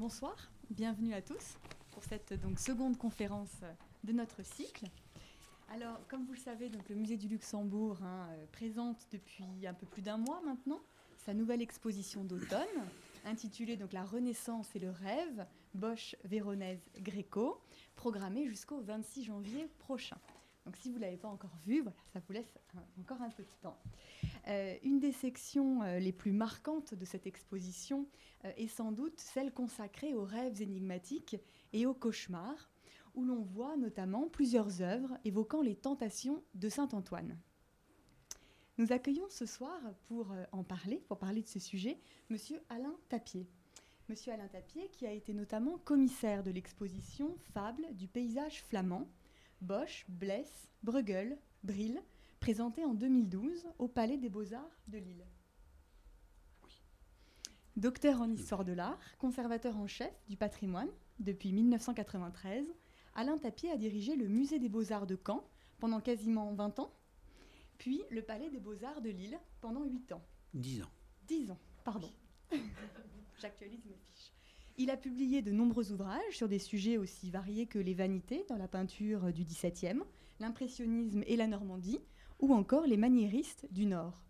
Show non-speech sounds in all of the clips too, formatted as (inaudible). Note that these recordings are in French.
Bonsoir, bienvenue à tous pour cette donc, seconde conférence de notre cycle. Alors, comme vous le savez, donc, le Musée du Luxembourg hein, euh, présente depuis un peu plus d'un mois maintenant sa nouvelle exposition d'automne intitulée donc La Renaissance et le rêve, Bosch, Véronèse, Gréco, programmée jusqu'au 26 janvier prochain. Donc si vous ne l'avez pas encore vu, voilà, ça vous laisse encore un peu de temps. Euh, une des sections euh, les plus marquantes de cette exposition euh, est sans doute celle consacrée aux rêves énigmatiques et aux cauchemars, où l'on voit notamment plusieurs œuvres évoquant les tentations de Saint Antoine. Nous accueillons ce soir pour en parler, pour parler de ce sujet, Monsieur Alain Tapier. Monsieur Alain Tapier, qui a été notamment commissaire de l'exposition Fable du paysage flamand, Bosch, Blesse, Bruegel, Brill, présenté en 2012 au Palais des Beaux-Arts de Lille. Docteur en histoire de l'art, conservateur en chef du patrimoine depuis 1993, Alain Tapier a dirigé le Musée des Beaux-Arts de Caen pendant quasiment 20 ans, puis le Palais des Beaux-Arts de Lille pendant 8 ans. 10 ans. 10 ans, pardon. (laughs) J'actualise mes fiches. Il a publié de nombreux ouvrages sur des sujets aussi variés que les vanités dans la peinture du XVIIe, l'impressionnisme et la Normandie, ou encore les maniéristes du Nord.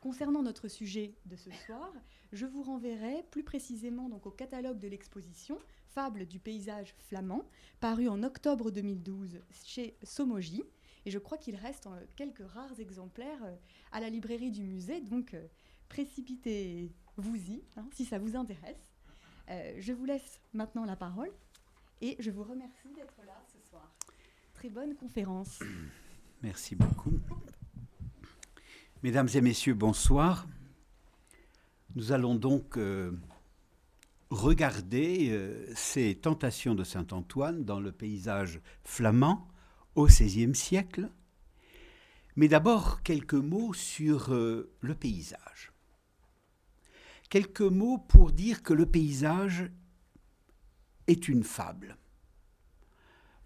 Concernant notre sujet de ce soir, je vous renverrai plus précisément donc au catalogue de l'exposition Fable du paysage flamand, paru en octobre 2012 chez Somogy. Et je crois qu'il reste quelques rares exemplaires euh, à la librairie du musée, donc euh, précipitez-vous-y hein, si ça vous intéresse. Euh, je vous laisse maintenant la parole et je vous remercie d'être là ce soir. Très bonne conférence. Merci beaucoup. Mesdames et messieurs, bonsoir. Nous allons donc euh, regarder euh, ces tentations de Saint Antoine dans le paysage flamand au XVIe siècle. Mais d'abord, quelques mots sur le paysage quelques mots pour dire que le paysage est une fable.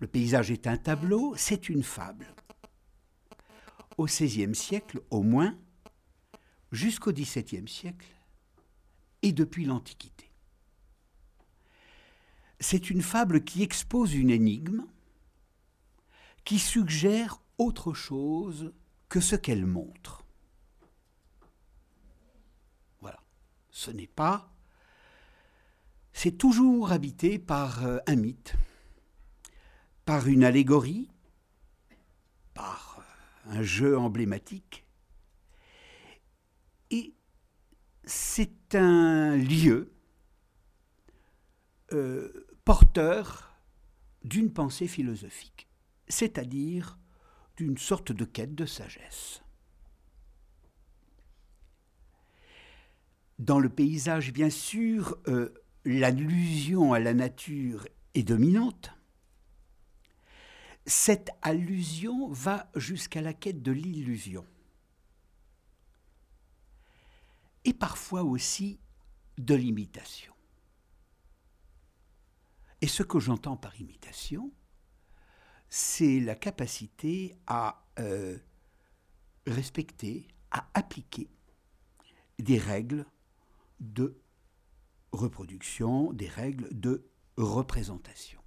Le paysage est un tableau, c'est une fable. Au XVIe siècle, au moins, jusqu'au XVIIe siècle, et depuis l'Antiquité. C'est une fable qui expose une énigme, qui suggère autre chose que ce qu'elle montre. ce n'est pas. C'est toujours habité par euh, un mythe, par une allégorie, par un jeu emblématique. Et c'est un lieu euh, porteur d'une pensée philosophique, c'est-à-dire d'une sorte de quête de sagesse. Dans le paysage, bien sûr, euh, l'allusion à la nature est dominante. Cette allusion va jusqu'à la quête de l'illusion. Et parfois aussi de l'imitation. Et ce que j'entends par imitation, c'est la capacité à euh, respecter, à appliquer des règles de reproduction, des règles de représentation.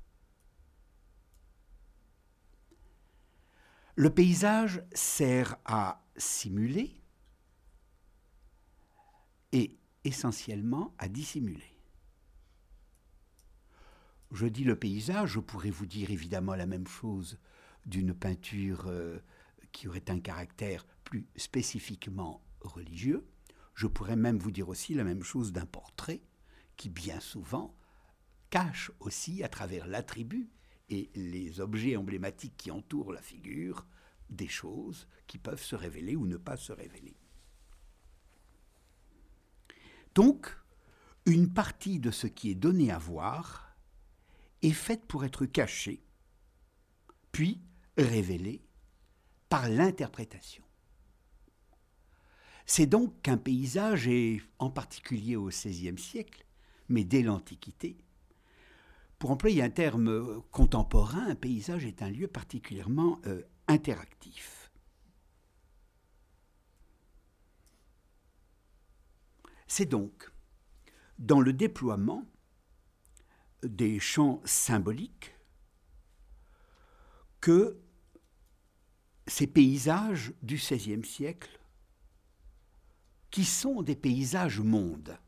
Le paysage sert à simuler et essentiellement à dissimuler. Je dis le paysage, je pourrais vous dire évidemment la même chose d'une peinture euh, qui aurait un caractère plus spécifiquement religieux. Je pourrais même vous dire aussi la même chose d'un portrait qui bien souvent cache aussi à travers l'attribut et les objets emblématiques qui entourent la figure des choses qui peuvent se révéler ou ne pas se révéler. Donc, une partie de ce qui est donné à voir est faite pour être cachée, puis révélée par l'interprétation. C'est donc qu'un paysage, et en particulier au XVIe siècle, mais dès l'Antiquité, pour employer un terme contemporain, un paysage est un lieu particulièrement euh, interactif. C'est donc dans le déploiement des champs symboliques que ces paysages du XVIe siècle, qui sont des paysages mondes.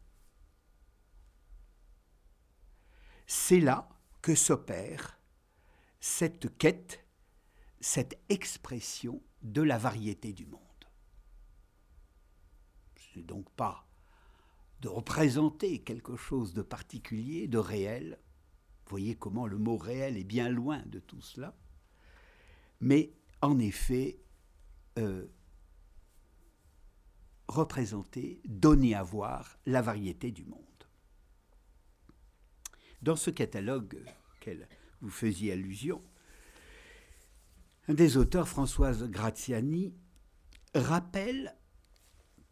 C'est là que s'opère cette quête, cette expression de la variété du monde. Ce n'est donc pas de représenter quelque chose de particulier, de réel. Voyez comment le mot réel est bien loin de tout cela. Mais en effet, euh, représenter, donner à voir la variété du monde. Dans ce catalogue auquel vous faisiez allusion, un des auteurs, Françoise Graziani, rappelle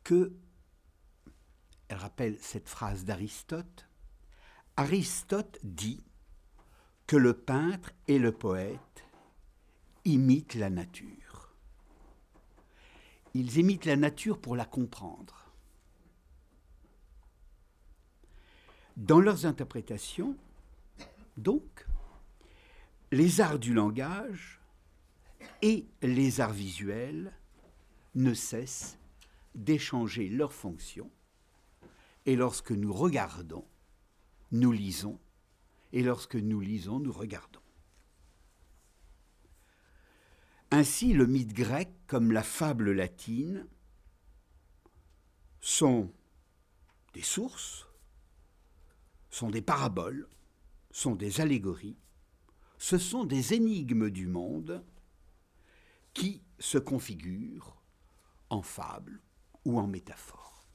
que, elle rappelle cette phrase d'Aristote, Aristote dit que le peintre et le poète imitent la nature. Ils imitent la nature pour la comprendre. Dans leurs interprétations, donc, les arts du langage et les arts visuels ne cessent d'échanger leurs fonctions, et lorsque nous regardons, nous lisons, et lorsque nous lisons, nous regardons. Ainsi, le mythe grec, comme la fable latine, sont des sources, sont des paraboles, sont des allégories, ce sont des énigmes du monde qui se configurent en fable ou en métaphore.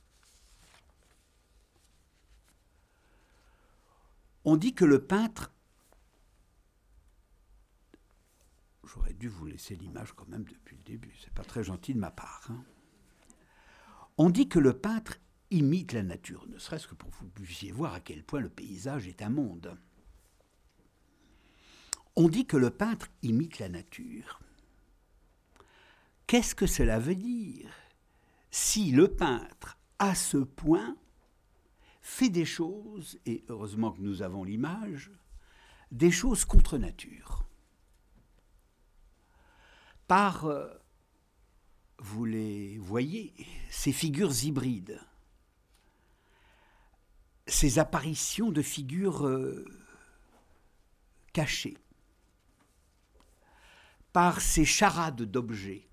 On dit que le peintre J'aurais dû vous laisser l'image quand même depuis le début. C'est pas très gentil de ma part. Hein. On dit que le peintre imite la nature, ne serait-ce que pour que vous puissiez voir à quel point le paysage est un monde. On dit que le peintre imite la nature. Qu'est-ce que cela veut dire si le peintre, à ce point, fait des choses, et heureusement que nous avons l'image, des choses contre nature? Par, euh, vous les voyez, ces figures hybrides, ces apparitions de figures euh, cachées, par ces charades d'objets,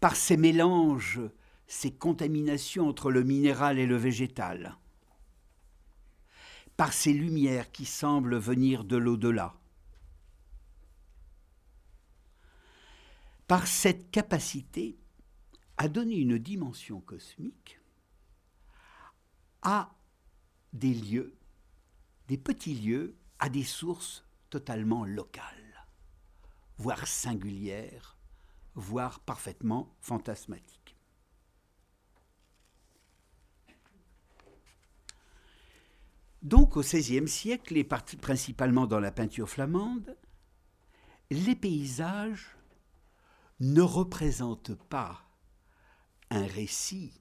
par ces mélanges, ces contaminations entre le minéral et le végétal, par ces lumières qui semblent venir de l'au-delà, par cette capacité à donner une dimension cosmique à des lieux, des petits lieux, à des sources totalement locales, voire singulières, voire parfaitement fantasmatiques. Donc au XVIe siècle, et principalement dans la peinture flamande, les paysages ne représente pas un récit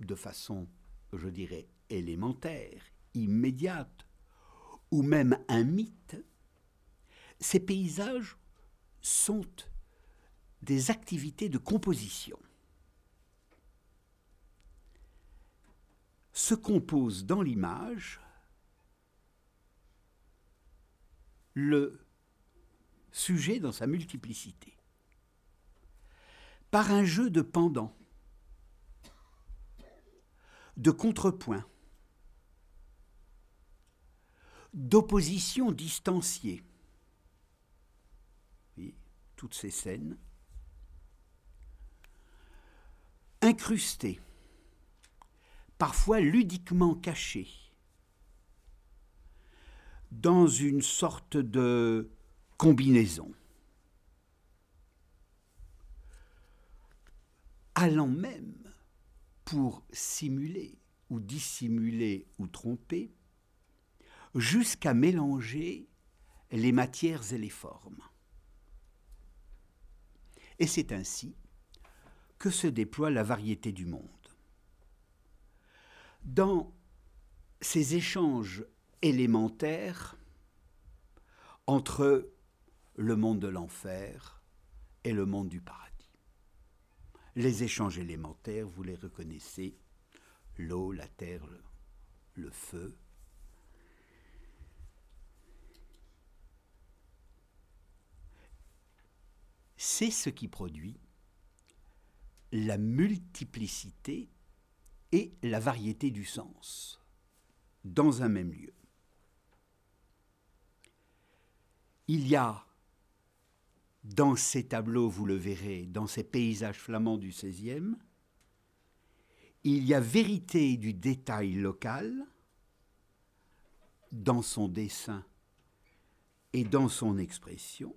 de façon, je dirais, élémentaire, immédiate, ou même un mythe, ces paysages sont des activités de composition. Se compose dans l'image le sujet dans sa multiplicité par un jeu de pendant, de contrepoint, d'opposition distanciée. toutes ces scènes incrustées, parfois ludiquement cachées, dans une sorte de combinaison. allant même pour simuler ou dissimuler ou tromper, jusqu'à mélanger les matières et les formes. Et c'est ainsi que se déploie la variété du monde. Dans ces échanges élémentaires entre le monde de l'enfer et le monde du paradis. Les échanges élémentaires, vous les reconnaissez, l'eau, la terre, le, feu. C'est ce qui produit la multiplicité et la variété du sens dans un même lieu. Il y a dans ces tableaux, vous le verrez, dans ces paysages flamands du XVIe, il y a vérité du détail local dans son dessin et dans son expression,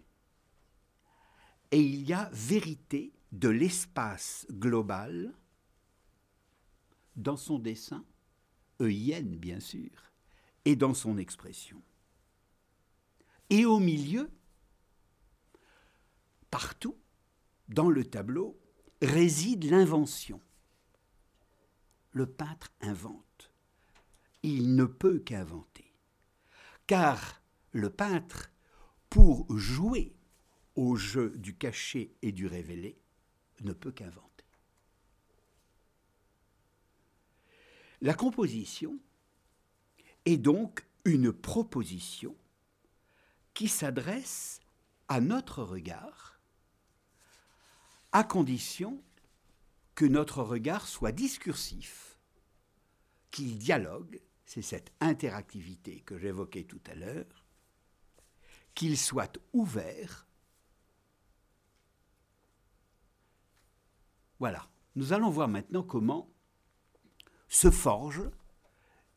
et il y a vérité de l'espace global dans son dessin, EIN bien sûr, et dans son expression. Et au milieu, partout, dans le tableau, réside l'invention. Le peintre invente. Il ne peut qu'inventer. Car le peintre, pour jouer au jeu du caché et du révélé, ne peut qu'inventer. La composition est donc une proposition qui s'adresse à notre regard, à condition que notre regard soit discursif, qu'il dialogue, c'est cette interactivité que j'évoquais tout à l'heure, qu'il soit ouvert. Voilà, nous allons voir maintenant comment se forge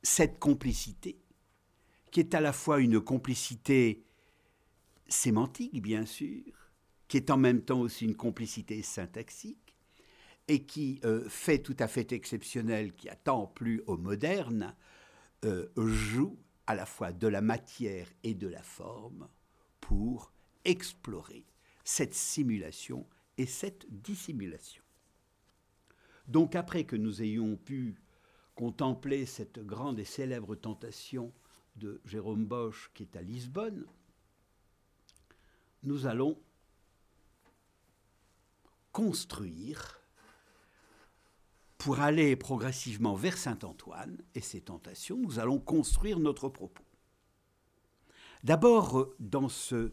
cette complicité, qui est à la fois une complicité sémantique, bien sûr, qui est en même temps aussi une complicité syntaxique, et qui euh, fait tout à fait exceptionnel, qui attend plus au moderne, euh, joue à la fois de la matière et de la forme pour explorer cette simulation et cette dissimulation. Donc après que nous ayons pu contempler cette grande et célèbre tentation de Jérôme Bosch qui est à Lisbonne, nous allons construire pour aller progressivement vers Saint-Antoine et ses tentations, nous allons construire notre propos. D'abord, dans ce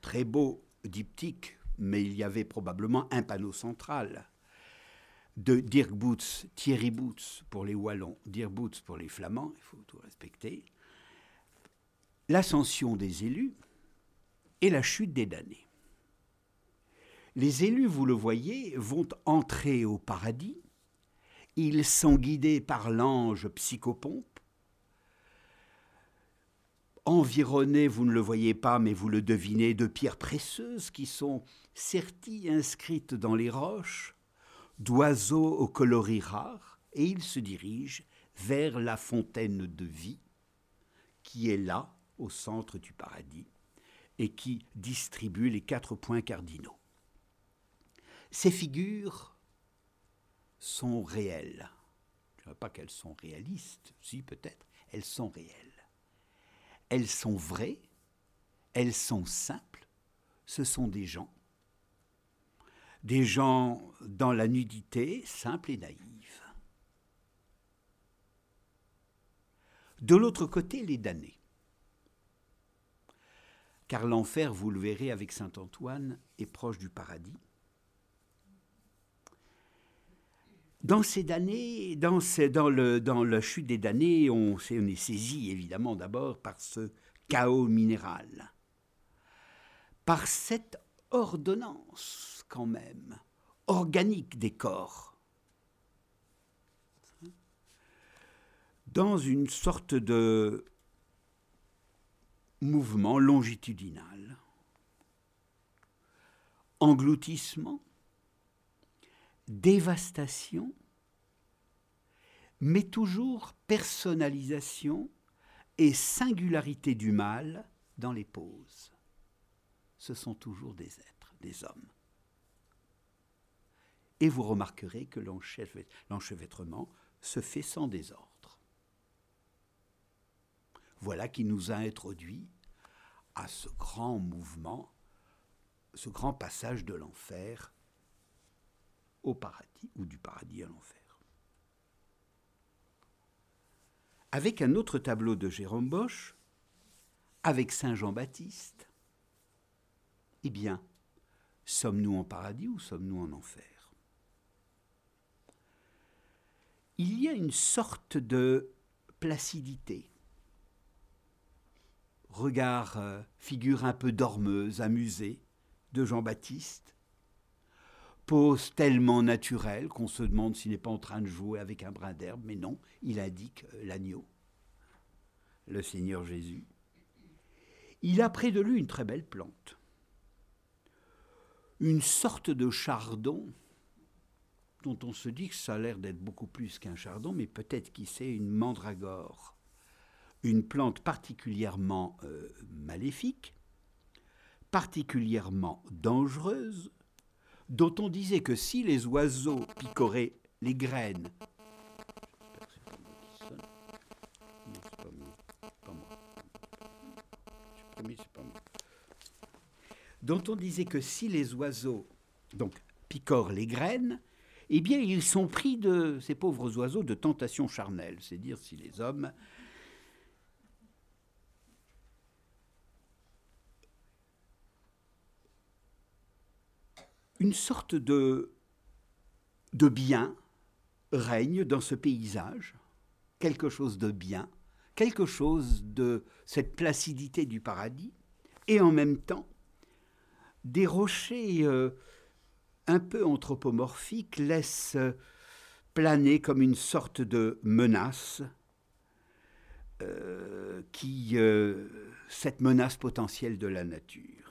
très beau diptyque, mais il y avait probablement un panneau central, de Dirk Boots, Thierry Boots pour les Wallons, Dirk Boots pour les Flamands, il faut tout respecter, l'ascension des élus, et la chute des damnés. Les élus, vous le voyez, vont entrer au paradis. Ils sont guidés par l'ange psychopompe. Environnés, vous ne le voyez pas, mais vous le devinez, de pierres précieuses qui sont serties inscrites dans les roches, d'oiseaux aux coloris rares, et ils se dirigent vers la fontaine de vie qui est là, au centre du paradis et qui distribue les quatre points cardinaux. Ces figures sont réelles. Je ne pas qu'elles sont réalistes, si peut-être, elles sont réelles. Elles sont vraies, elles sont simples, ce sont des gens. Des gens dans la nudité, simple et naïve. De l'autre côté, les damnés car l'enfer, vous le verrez avec Saint Antoine, est proche du paradis. Dans ces damnés, dans, la chute des damnés, on, on est saisi évidemment d'abord par ce chaos minéral, par cette ordonnance quand même organique des corps, dans une sorte de mouvement longitudinal. Engloutissement, dévastation, mais toujours personnalisation et singularité du mal dans les poses. Ce sont toujours des êtres, des hommes. Et vous remarquerez que l'enchevêtrement se fait sans désordre. Voilà qui nous a introduit à ce grand mouvement, ce grand passage de l'enfer au paradis ou du paradis à l'enfer. Avec un autre tableau de Jérôme Bosch, avec Saint Jean-Baptiste, eh bien, sommes-nous en paradis ou sommes-nous en enfer? Il y a une sorte de placidité regard, euh, figure un peu dormeuse, amusée, de Jean-Baptiste, pose tellement naturelle qu'on se demande s'il n'est pas en train de jouer avec un brin d'herbe, mais non, il indique euh, l'agneau, le Seigneur Jésus. Il a près de lui une très belle plante, une sorte de chardon dont on se dit que ça a l'air d'être beaucoup plus qu'un chardon, mais peut-être qu'il c'est une mandragore une plante particulièrement euh, maléfique, particulièrement dangereuse, dont on disait que si les oiseaux picoraient les graines, dont on disait que si les oiseaux donc picorent les graines, eh bien ils sont pris de ces pauvres oiseaux de tentations charnelles, c'est dire si les hommes une sorte de, de bien règne dans ce paysage, quelque chose de bien, quelque chose de cette placidité du paradis, et en même temps, des rochers euh, un peu anthropomorphiques laissent planer comme une sorte de menace, euh, qui, euh, cette menace potentielle de la nature.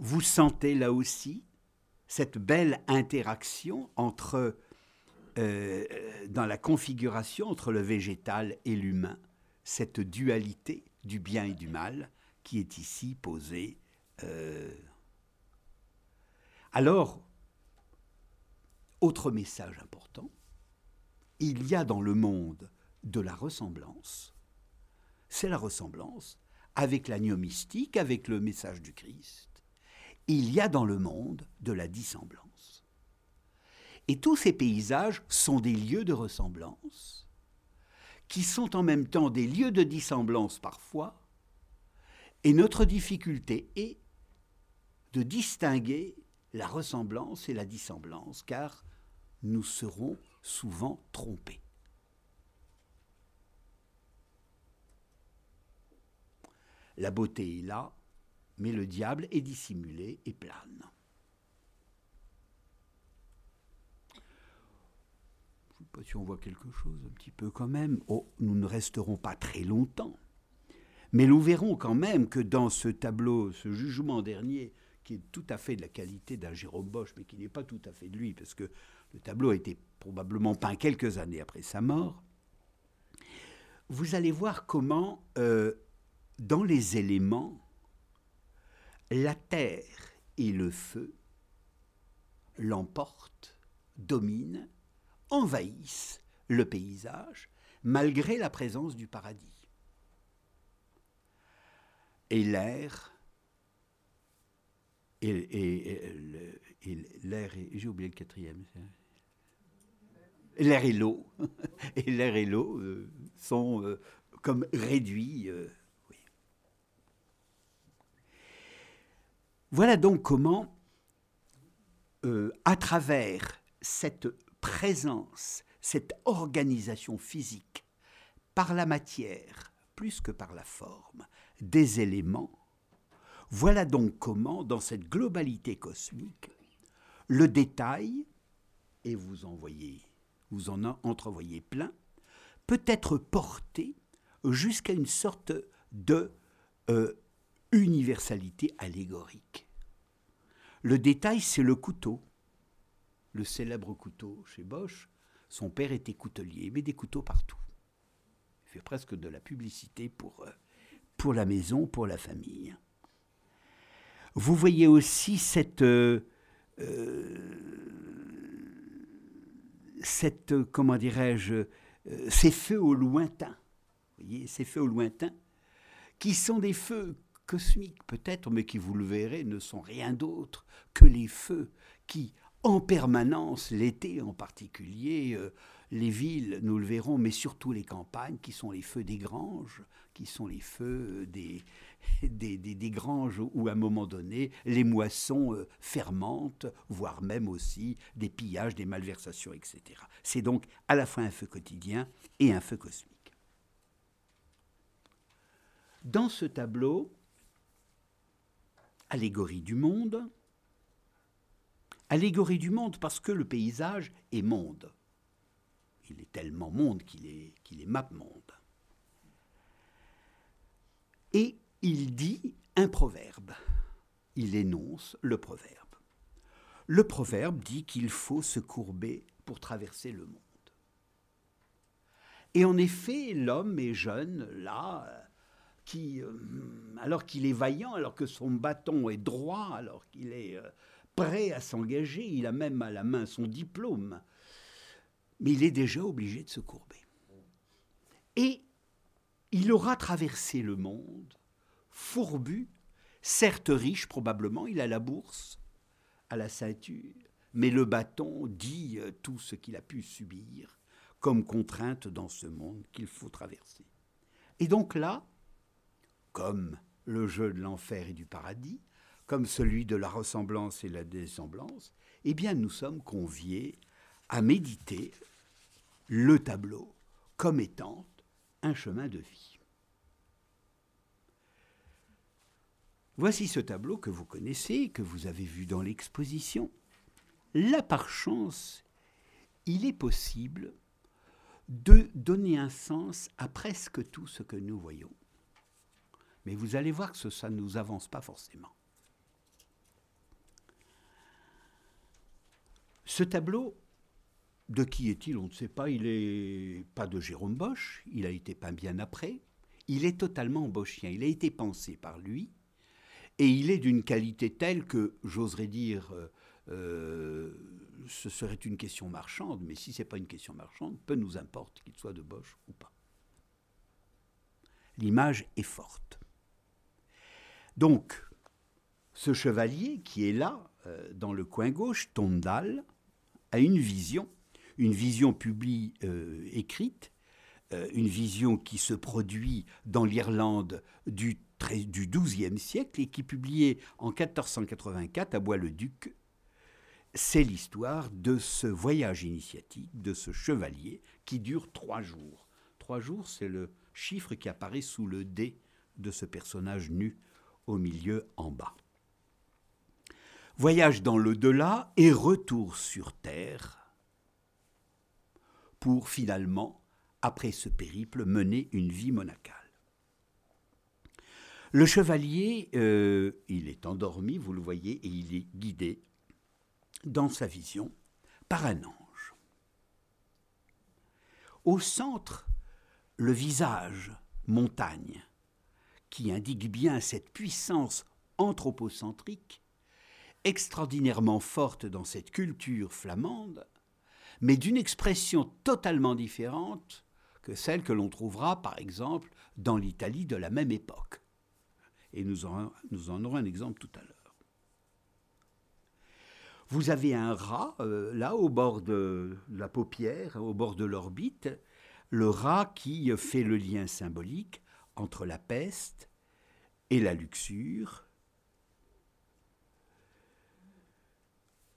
Vous sentez là aussi cette belle interaction entre, euh, dans la configuration entre le végétal et l'humain, cette dualité du bien et du mal qui est ici posée. Euh. Alors, autre message important, il y a dans le monde de la ressemblance. C'est la ressemblance avec l'agneau mystique, avec le message du Christ il y a dans le monde de la dissemblance. Et tous ces paysages sont des lieux de ressemblance, qui sont en même temps des lieux de dissemblance parfois, et notre difficulté est de distinguer la ressemblance et la dissemblance, car nous serons souvent trompés. La beauté est là, mais le diable est dissimulé et plane. Je ne sais pas si on voit quelque chose un petit peu quand même. Oh, nous ne resterons pas très longtemps. Mais nous verrons quand même que dans ce tableau, ce jugement dernier, qui est tout à fait de la qualité d'un Jérôme Bosch, mais qui n'est pas tout à fait de lui, parce que le tableau a été probablement peint quelques années après sa mort, vous allez voir comment, euh, dans les éléments, la terre et le feu l'emportent, dominent, envahissent le paysage, malgré la présence du paradis. Et l'air, et, l'air, j'ai oublié le quatrième. L'air et l'eau, (laughs) et l'air et l'eau euh, sont euh, comme réduits. Euh, Voilà donc comment, euh, à travers cette présence, cette organisation physique, par la matière plus que par la forme, des éléments, voilà donc comment, dans cette globalité cosmique, le détail, et vous en voyez, vous en entrevoyez plein, peut être porté jusqu'à une sorte de euh, universalité allégorique. Le détail, c'est le couteau. Le célèbre couteau chez Bosch, son père était coutelier, mais des couteaux partout. Il fait presque de la publicité pour, euh, pour la maison, pour la famille. Vous voyez aussi cette, euh, euh, cette, comment dirais-je, ces feux au lointain, vous voyez, ces feux au lointain, qui sont des feux cosmiques peut-être, mais qui, vous le verrez, ne sont rien d'autre que les feux qui, en permanence, l'été en particulier, les villes, nous le verrons, mais surtout les campagnes, qui sont les feux des granges, qui sont les feux des, des, granges où, à un moment donné, les moissons euh, fermentent, voire même aussi des pillages, des malversations, etc. C'est donc à la fois un feu quotidien et un feu cosmique. Dans ce tableau, allégorie du monde, allégorie du monde parce que le paysage est monde. Il est tellement monde qu'il est, qu'il est map monde. Et il dit un proverbe. Il énonce le proverbe. Le proverbe dit qu'il faut se courber pour traverser le monde. Et en effet, l'homme est jeune, là, euh, alors qu'il est vaillant, alors que son bâton est droit, alors qu'il est euh, prêt à s'engager, il a même à la main son diplôme, mais il est déjà obligé de se courber. Et il aura traversé le monde fourbu, certes riche probablement, il a la bourse à la ceinture, mais le bâton dit euh, tout ce qu'il a pu subir comme contrainte dans ce monde qu'il faut traverser. Et donc là, comme le jeu de l'enfer et du paradis, comme celui de la ressemblance et la dessemblance, eh bien nous sommes conviés à méditer le tableau comme étant un chemin de vie. Voici ce tableau que vous connaissez, que vous avez vu dans l'exposition. Là, par chance, il est possible de donner un sens à presque tout ce que nous voyons. Mais vous allez voir que ça ne nous avance pas forcément. Ce tableau, de qui est-il On ne sait pas. Il n'est pas de Jérôme Bosch. Il a été peint bien après. Il est totalement boschien. Il a été pensé par lui et il est d'une qualité telle que, j'oserais dire, euh, euh, ce serait une question marchande, mais si ce n'est pas une question marchande, peu nous importe qu'il soit de Bosch ou pas. L'image est forte. Donc, ce chevalier qui est là, euh, dans le coin gauche, Tondal, a une vision, une vision publiée, écrite, une vision qui se produit dans l'Irlande du du XIIe siècle et qui publiait en 1484 à Bois-le-Duc. C'est l'histoire de ce voyage initiatique, de ce chevalier qui dure trois jours. Trois jours, c'est le chiffre qui apparaît sous le dé de ce personnage nu au milieu en bas. Voyage dans le delà et retour sur Terre pour finalement, après ce périple, mener une vie monacale. Le chevalier, euh, il est endormi, vous le voyez, et il est guidé dans sa vision par un ange. Au centre, le visage, montagne, qui indique bien cette puissance anthropocentrique, extraordinairement forte dans cette culture flamande, mais d'une expression totalement différente que celle que l'on trouvera, par exemple, dans l'Italie de la même époque et nous en, aurons un exemple tout à l'heure. Vous avez un rat, euh, là, au bord de la paupière, au bord de l'orbite, le rat qui fait le lien symbolique entre la peste et la luxure.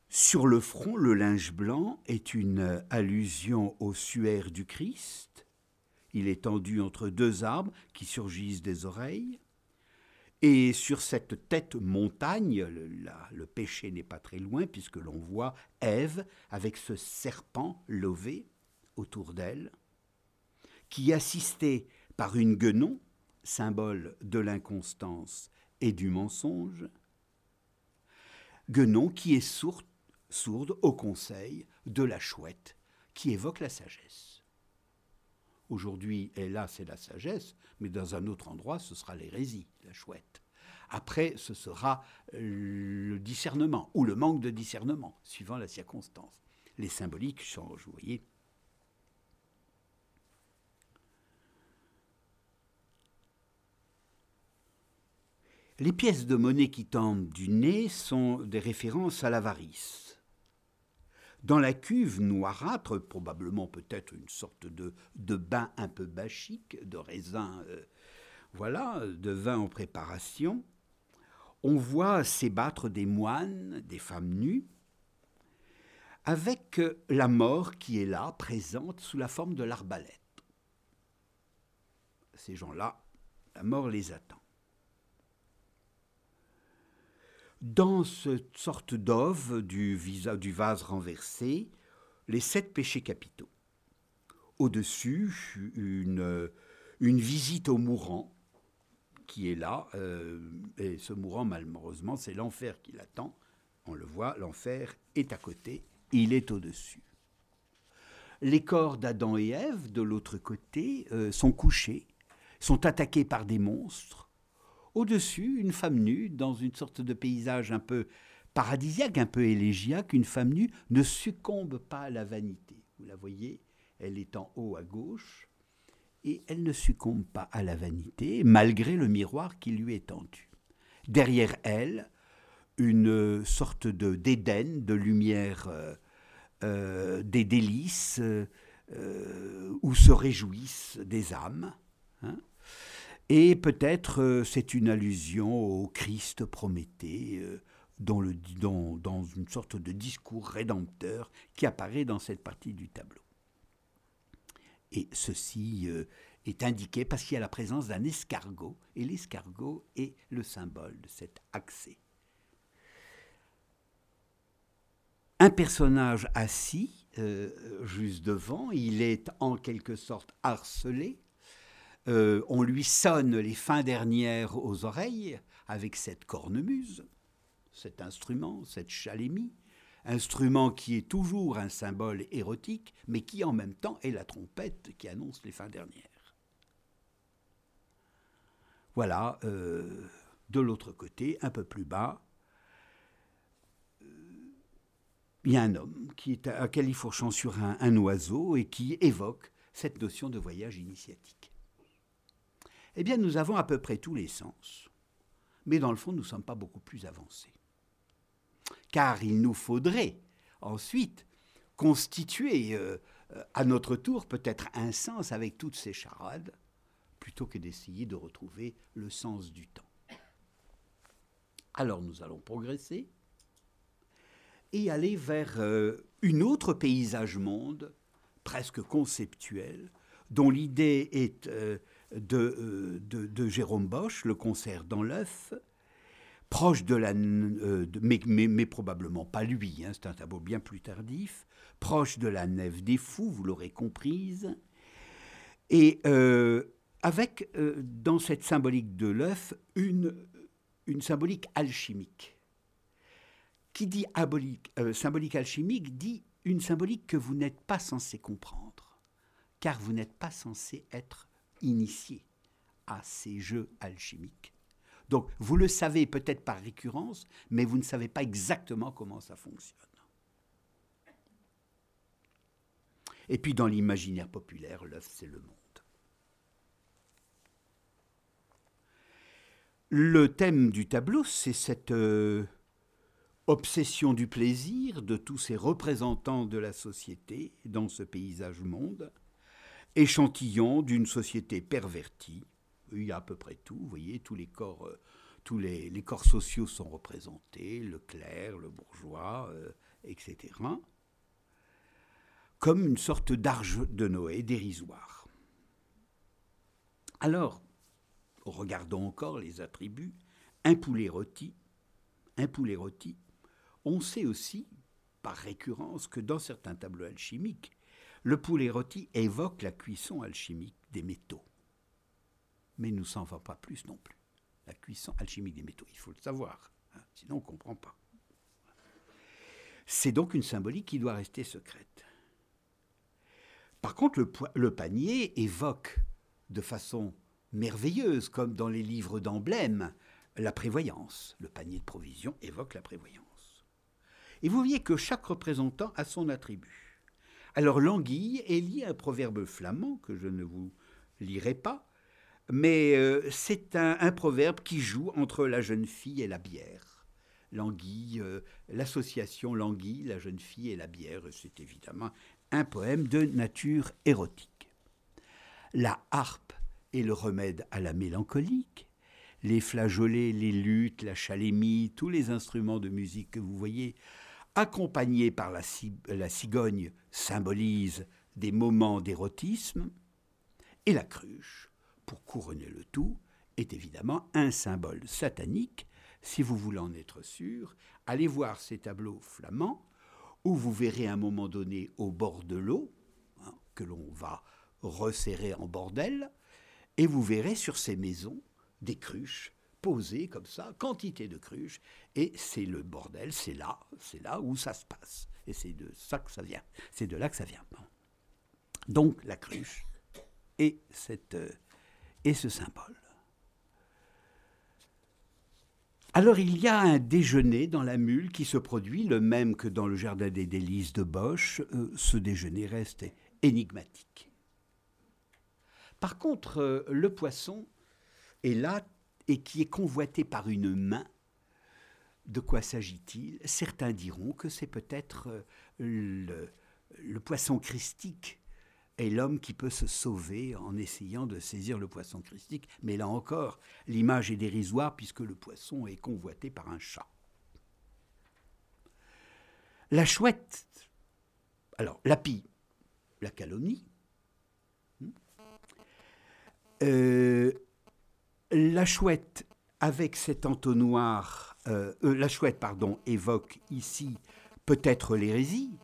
Sur le front, le linge blanc est une allusion au suaire du Christ. Il est tendu entre deux arbres qui surgissent des oreilles. Et sur cette tête montagne, le, péché n'est pas très loin, puisque l'on voit Ève avec ce serpent lové autour d'elle, qui assisté par une guenon, symbole de l'inconstance et du mensonge, guenon qui est sourde, au conseil de la chouette, qui évoque la sagesse. Aujourd'hui, et là, c'est la sagesse, mais dans un autre endroit, ce sera l'hérésie, la chouette. Après, ce sera le discernement ou le manque de discernement, suivant la circonstance. les symboliques changent, vous voyez. Les pièces de monnaie qui tendent du nez sont des références à l'avarice. Dans la cuve noirâtre, probablement peut-être une sorte de, de, bain un peu bachique, de raisin, euh, voilà, de vin en préparation, on voit s'ébattre des moines, des femmes nues, avec euh, la mort qui est là, présente sous la forme de l'arbalète. Ces gens-là, la mort les attend. Dans cette sorte d'ove du, vase renversé, les sept péchés capitaux. Au-dessus, une, une visite au mourant, qui est là, euh, et ce mourant, malheureusement, c'est l'enfer qui l'attend. On le voit, l'enfer est à côté, il est au-dessus. Les corps d'Adam et Ève, de l'autre côté, euh, sont couchés, sont attaqués par des monstres. Au-dessus, une femme nue, dans une sorte de paysage un peu paradisiaque, un peu élégiaque, une femme nue ne succombe pas à la vanité. Vous la voyez, elle est en haut à gauche et elle ne succombe pas à la vanité, malgré le miroir qui lui est tendu. Derrière elle, une sorte de d'Éden, de lumière, euh, euh, des délices, euh, où se réjouissent des âmes. Et peut-être c'est une allusion au Christ Prométhée, dans, le, dans, une sorte de discours rédempteur qui apparaît dans cette partie du tableau. Et ceci euh, est indiqué parce qu'il y a la présence d'un escargot, et l'escargot est le symbole de cet accès. Un personnage assis, euh, juste devant, il est en quelque sorte harcelé. Euh, on lui sonne les fins dernières aux oreilles avec cette cornemuse, cet instrument, cette chalémie instrument qui est toujours un symbole érotique, mais qui en même temps est la trompette qui annonce les fins dernières. Voilà, euh, de l'autre côté, un peu plus bas, euh, il y a un homme qui est à califourchant sur un oiseau et qui évoque cette notion de voyage initiatique. Eh bien, nous avons à peu près tous les sens, mais dans le fond, nous ne sommes pas beaucoup plus avancés car il nous faudrait ensuite constituer euh, à notre tour peut-être un sens avec toutes ces charades, plutôt que d'essayer de retrouver le sens du temps. Alors nous allons progresser et aller vers euh, une autre paysage monde, presque conceptuel, dont l'idée est euh, de, de, Jérôme Bosch, le concert dans l'œuf, proche de la... Euh, mais, probablement pas lui, hein, c'est un tableau bien plus tardif, proche de la nef des fous, vous l'aurez comprise, et euh, avec euh, dans cette symbolique de l'œuf une, une symbolique alchimique. Qui dit symbolique alchimique dit une symbolique que vous n'êtes pas censé comprendre, car vous n'êtes pas censé être initié à ces jeux alchimiques. Donc, vous le savez peut-être par récurrence, mais vous ne savez pas exactement comment ça fonctionne. Et puis, dans l'imaginaire populaire, l'œuf, c'est le monde. Le thème du tableau, c'est cette euh, obsession du plaisir de tous ces représentants de la société dans ce paysage monde, échantillon d'une société pervertie, il y a à peu près tout, vous voyez, tous les corps, euh, sociaux sont représentés, le clerc, le bourgeois, euh, etc. Comme une sorte d'arge de Noé dérisoire. Alors, regardons encore les attributs. Un poulet rôti, un poulet rôti. On sait aussi, par récurrence, que dans certains tableaux alchimiques, le poulet rôti évoque la cuisson alchimique des métaux mais nous s'en va pas plus non plus. La cuisson alchimique des métaux, il faut le savoir, hein, sinon on ne comprend pas. C'est donc une symbolique qui doit rester secrète. Par contre, le, le panier évoque de façon merveilleuse, comme dans les livres d'emblèmes, la prévoyance. Le panier de provisions évoque la prévoyance. Et vous voyez que chaque représentant a son attribut. Alors l'anguille est liée à un proverbe flamand que je ne vous lirai pas, mais euh, c'est un, proverbe qui joue entre la jeune fille et la bière. L'anguille, euh, l'association l'anguille, la jeune fille et la bière, c'est évidemment un poème de nature érotique. La harpe est le remède à la mélancolique. Les flageolets, les luttes, la chalémie, tous les instruments de musique que vous voyez, accompagnés par la, cigogne, symbolisent des moments d'érotisme. Et la cruche, pour couronner le tout, est évidemment un symbole satanique. Si vous voulez en être sûr, allez voir ces tableaux flamands où vous verrez un moment donné au bord de l'eau, hein, que l'on va resserrer en bordel, et vous verrez sur ces maisons des cruches posées comme ça, quantité de cruches, et c'est le bordel, c'est là, c'est là où ça se passe. Et c'est de ça que ça vient. C'est de là que ça vient. Donc la cruche et, cette, euh, et ce symbole. Alors il y a un déjeuner dans la mule qui se produit, le même que dans le jardin des délices de Bosch. Euh, ce déjeuner reste énigmatique. Par contre, euh, le poisson est là et qui est convoité par une main. De quoi s'agit-il? Certains diront que c'est peut-être le, le poisson christique est l'homme qui peut se sauver en essayant de saisir le poisson christique. Mais là encore, l'image est dérisoire puisque le poisson est convoité par un chat. La chouette, alors la pie, la calomnie. Hmm. Euh, la chouette, avec cet entonnoir, euh, euh, la chouette, pardon, évoque ici peut-être l'hérésie,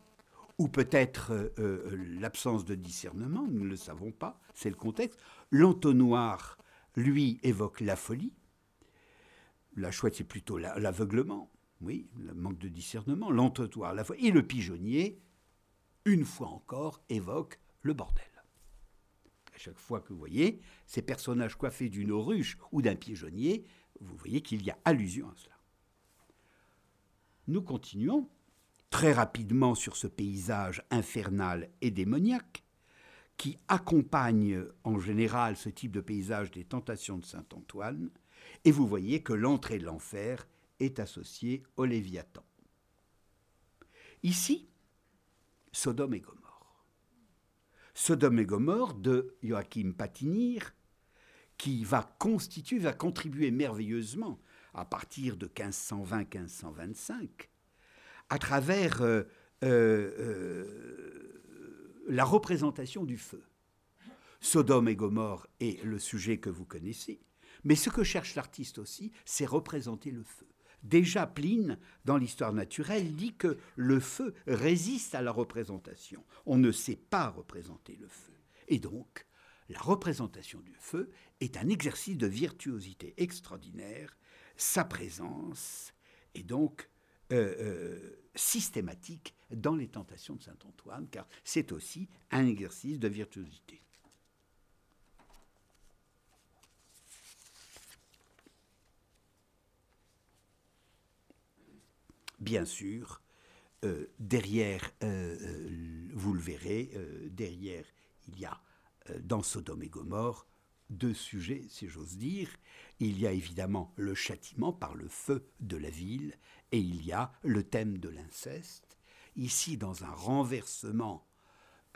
ou peut-être euh, l'absence de discernement, nous ne le savons pas, c'est le contexte. L'entonnoir, lui, évoque la folie. La chouette, c'est plutôt l'aveuglement, oui, le manque de discernement. L'entonnoir, la folie. Et le pigeonnier, une fois encore, évoque le bordel. Chaque fois que vous voyez ces personnages coiffés d'une ruche ou d'un pigeonnier, vous voyez qu'il y a allusion à cela. Nous continuons très rapidement sur ce paysage infernal et démoniaque qui accompagne en général ce type de paysage des tentations de Saint Antoine, et vous voyez que l'entrée de l'enfer est associée au Léviathan. Ici, Sodome et Gomorre. Sodome et Gomorre de Joachim Patinir, qui va constituer, va contribuer merveilleusement à partir de 1520-1525 à travers euh, euh, euh, la représentation du feu. Sodome et Gomorre est le sujet que vous connaissez, mais ce que cherche l'artiste aussi, c'est représenter le feu. Déjà, Pline, dans l'histoire naturelle, dit que le feu résiste à la représentation. On ne sait pas représenter le feu. Et donc, la représentation du feu est un exercice de virtuosité extraordinaire. Sa présence est donc euh, euh, systématique dans les tentations de Saint Antoine, car c'est aussi un exercice de virtuosité. Bien sûr, euh, derrière, vous le verrez, derrière, il y a dans Sodome et Gomorre deux sujets, si j'ose dire. Il y a évidemment le châtiment par le feu de la ville et il y a le thème de l'inceste. Ici, dans un renversement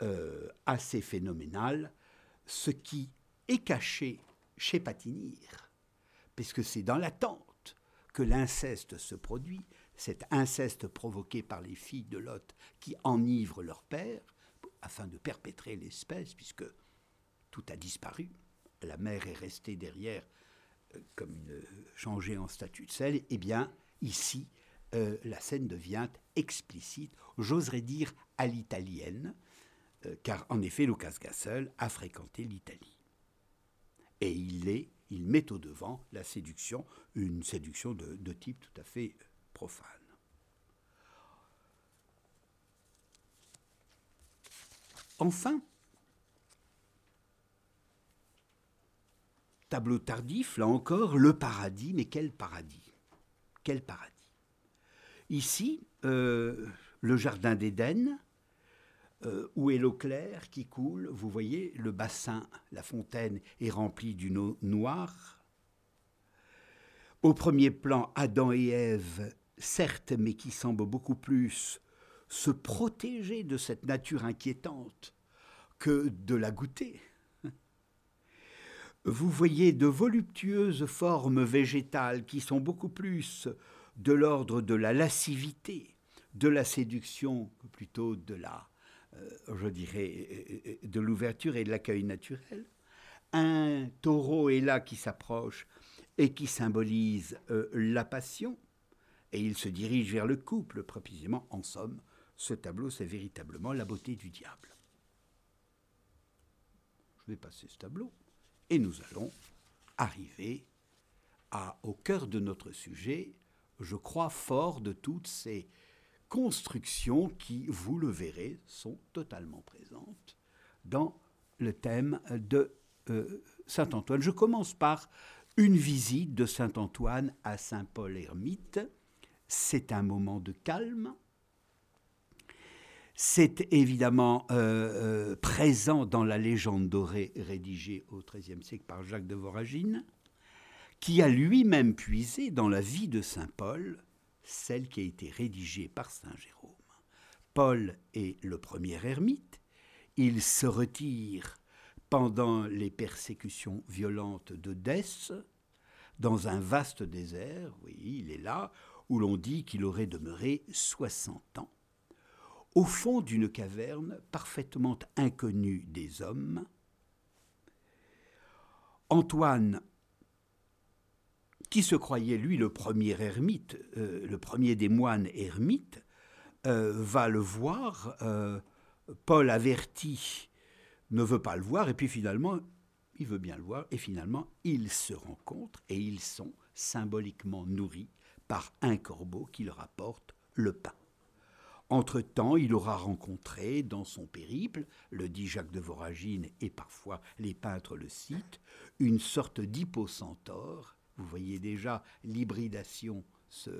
euh, assez phénoménal, ce qui est caché chez Patinir, puisque c'est dans l'attente que l'inceste se produit, cet inceste provoqué par les filles de Lot qui enivrent leur père, afin de perpétrer l'espèce, puisque tout a disparu la mère est restée derrière euh, comme une changée en statut de sel, eh bien, ici, euh, la scène devient explicite, j'oserais dire à l'italienne, euh, car en effet, Lucas Gassel a fréquenté l'Italie. Et il est, il met au devant la séduction, une séduction de type tout à fait profane. Enfin, tableau tardif, là encore, le paradis, mais quel paradis? Quel paradis? Ici, euh, le jardin d'Éden, euh, où est l'eau claire qui coule. Vous voyez, le bassin, la fontaine est remplie d'une eau noire. Au premier plan, Adam et Ève, certes, mais qui semblent beaucoup plus se protéger de cette nature inquiétante que de la goûter. Vous voyez de voluptueuses formes végétales qui sont beaucoup plus de l'ordre de la lascivité, de la séduction, plutôt de la, euh, je dirais, euh, de l'ouverture et de l'accueil naturel. Un taureau est là qui s'approche et qui symbolise euh, la passion, et il se dirige vers le couple, précisément. En somme, ce tableau, c'est véritablement la beauté du diable. Je vais passer ce tableau, et nous allons arriver au cœur de notre sujet, je crois fort de toutes ces constructions qui, vous le verrez, sont totalement présentes dans le thème de euh, Saint Antoine. Je commence par une visite de Saint Antoine à Saint Paul ermite. C'est un moment de calme. C'est évidemment euh, euh, présent dans la légende dorée rédigée au XIIIe siècle par Jacques de Voragine qui a lui-même puisé dans la vie de Saint Paul, celle qui a été rédigée par Saint Jérôme. Paul est le premier ermite, il se retire pendant les persécutions violentes de Dès, dans un vaste désert, oui, il est là, où l'on dit qu'il aurait demeuré 60 ans, au fond d'une caverne parfaitement inconnue des hommes. Antoine qui se croyait, lui, le premier ermite, euh, le premier des moines ermites, euh, va le voir. Euh, Paul averti ne veut pas le voir, et puis finalement, il veut bien le voir, et finalement, ils se rencontrent et ils sont symboliquement nourris par un corbeau qui leur apporte le pain. Entre-temps, il aura rencontré dans son périple, le dit Jacques de Voragine et parfois les peintres le citent, une sorte d'hypocentaure vous voyez déjà l'hybridation se,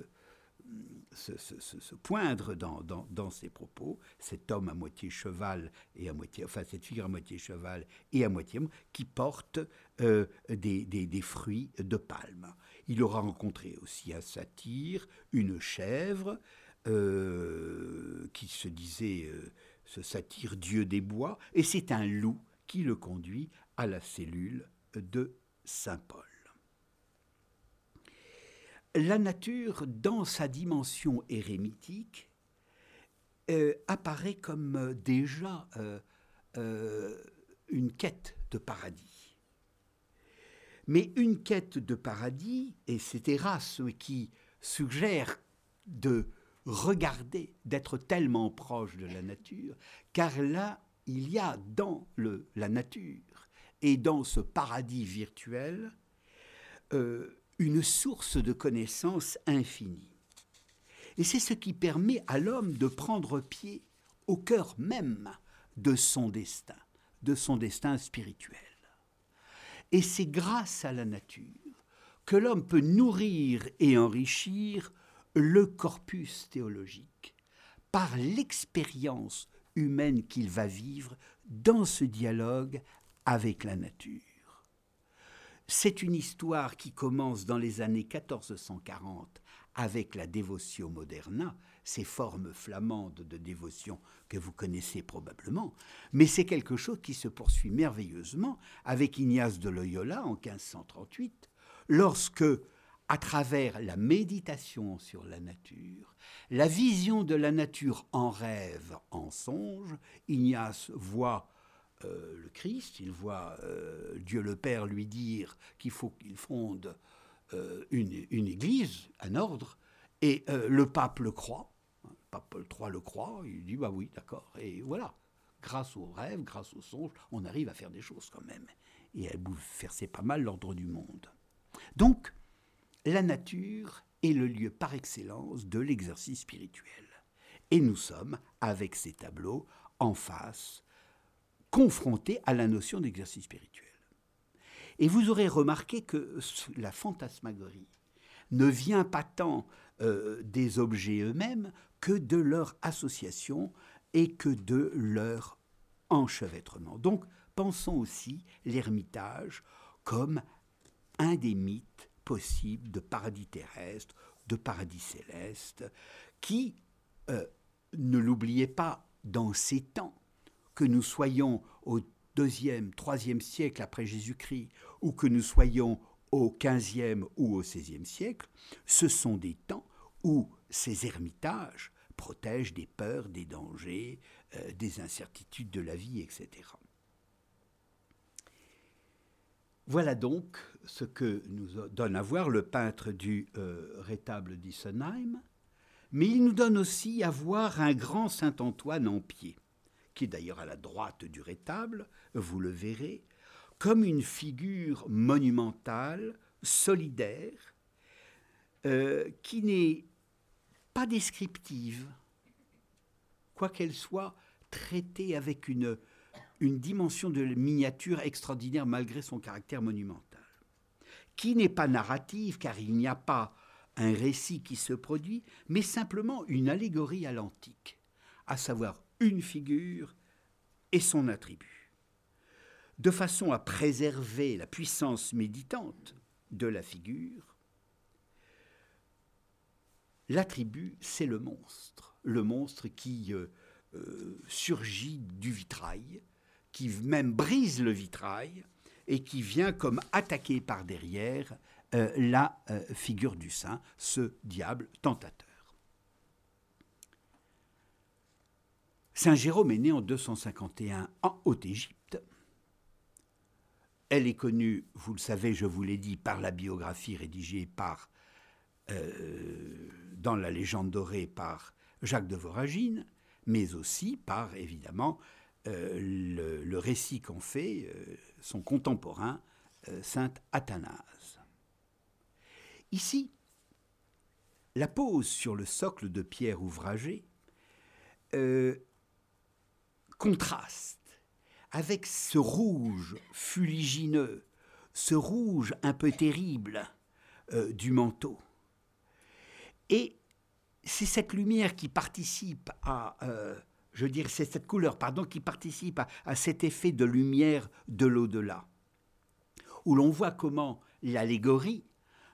poindre dans, dans, ses propos, cet homme à moitié cheval et à moitié, cette figure à moitié cheval et à moitié qui porte euh, des, des, fruits de palme. Il aura rencontré aussi un satyre, une chèvre, euh, qui se disait euh, ce satyre dieu des bois, et c'est un loup qui le conduit à la cellule de Saint Paul la nature, dans sa dimension érémitique, euh, apparaît comme déjà une quête de paradis. Mais une quête de paradis, et c'est Erasme qui suggère de regarder, d'être tellement proche de la nature, car là, il y a dans la nature et dans ce paradis virtuel une source de connaissances infinie. Et c'est ce qui permet à l'homme de prendre pied au cœur même de son destin, de son destin spirituel. Et c'est grâce à la nature que l'homme peut nourrir et enrichir le corpus théologique par l'expérience humaine qu'il va vivre dans ce dialogue avec la nature. C'est une histoire qui commence dans les années 1440 avec la dévotion moderna, ces formes flamandes de dévotion que vous connaissez probablement, mais c'est quelque chose qui se poursuit merveilleusement avec Ignace de Loyola en 1538, lorsque, à travers la méditation sur la nature, la vision de la nature en rêve, en songe, Ignace voit euh, le Christ, il voit euh, Dieu le Père lui dire qu'il faut qu'il fonde euh, une, église, un ordre, et le pape le croit, Paul III le croit, il dit bah oui, d'accord, et voilà, grâce au rêve, grâce au songe, on arrive à faire des choses quand même, et à bouleverser pas mal l'ordre du monde. Donc, la nature est le lieu par excellence de l'exercice spirituel. Et nous sommes, avec ces tableaux, en face confronté à la notion d'exercice spirituel. Et vous aurez remarqué que la fantasmagorie ne vient pas tant euh, des objets eux-mêmes que de leur association et que de leur enchevêtrement. Donc, pensons aussi l'ermitage comme un des mythes possibles de paradis terrestre, de paradis céleste, qui, euh, ne l'oubliez pas, dans ces temps, que nous soyons au deuxième, troisième siècle après Jésus-Christ, ou que nous soyons au quinzième ou au seizième siècle, ce sont des temps où ces ermitages protègent des peurs, des dangers, euh, des incertitudes de la vie, etc. Voilà donc ce que nous donne à voir le peintre du euh, rétable d'Issenheim, mais il nous donne aussi à voir un grand Saint Antoine en pied, qui est d'ailleurs à la droite du rétable, vous le verrez, comme une figure monumentale, solidaire, euh, qui n'est pas descriptive, quoiqu'elle soit traitée avec une une dimension de miniature extraordinaire malgré son caractère monumental, qui n'est pas narrative car il n'y a pas un récit qui se produit, mais simplement une allégorie à l'antique, à savoir une figure et son attribut, de façon à préserver la puissance méditante de la figure. L'attribut, c'est le monstre, le monstre qui euh, euh, surgit du vitrail, qui même brise le vitrail et qui vient comme attaquer par derrière euh, la figure du saint, ce diable tentateur. Saint Jérôme est né en 251 en Haute-Égypte. Elle est connue, vous le savez, je vous l'ai dit, par la biographie rédigée par, euh, dans la légende dorée par Jacques de Voragine, mais aussi par, évidemment, euh, le, récit qu'en fait euh, son contemporain, saint Athanase. Ici, la pose sur le socle de pierre ouvragée contraste avec ce rouge fuligineux, ce rouge un peu terrible du manteau. Et c'est cette lumière qui participe à je veux dire, c'est cette couleur, pardon, qui participe à, cet effet de lumière de l'au-delà, où l'on voit comment l'allégorie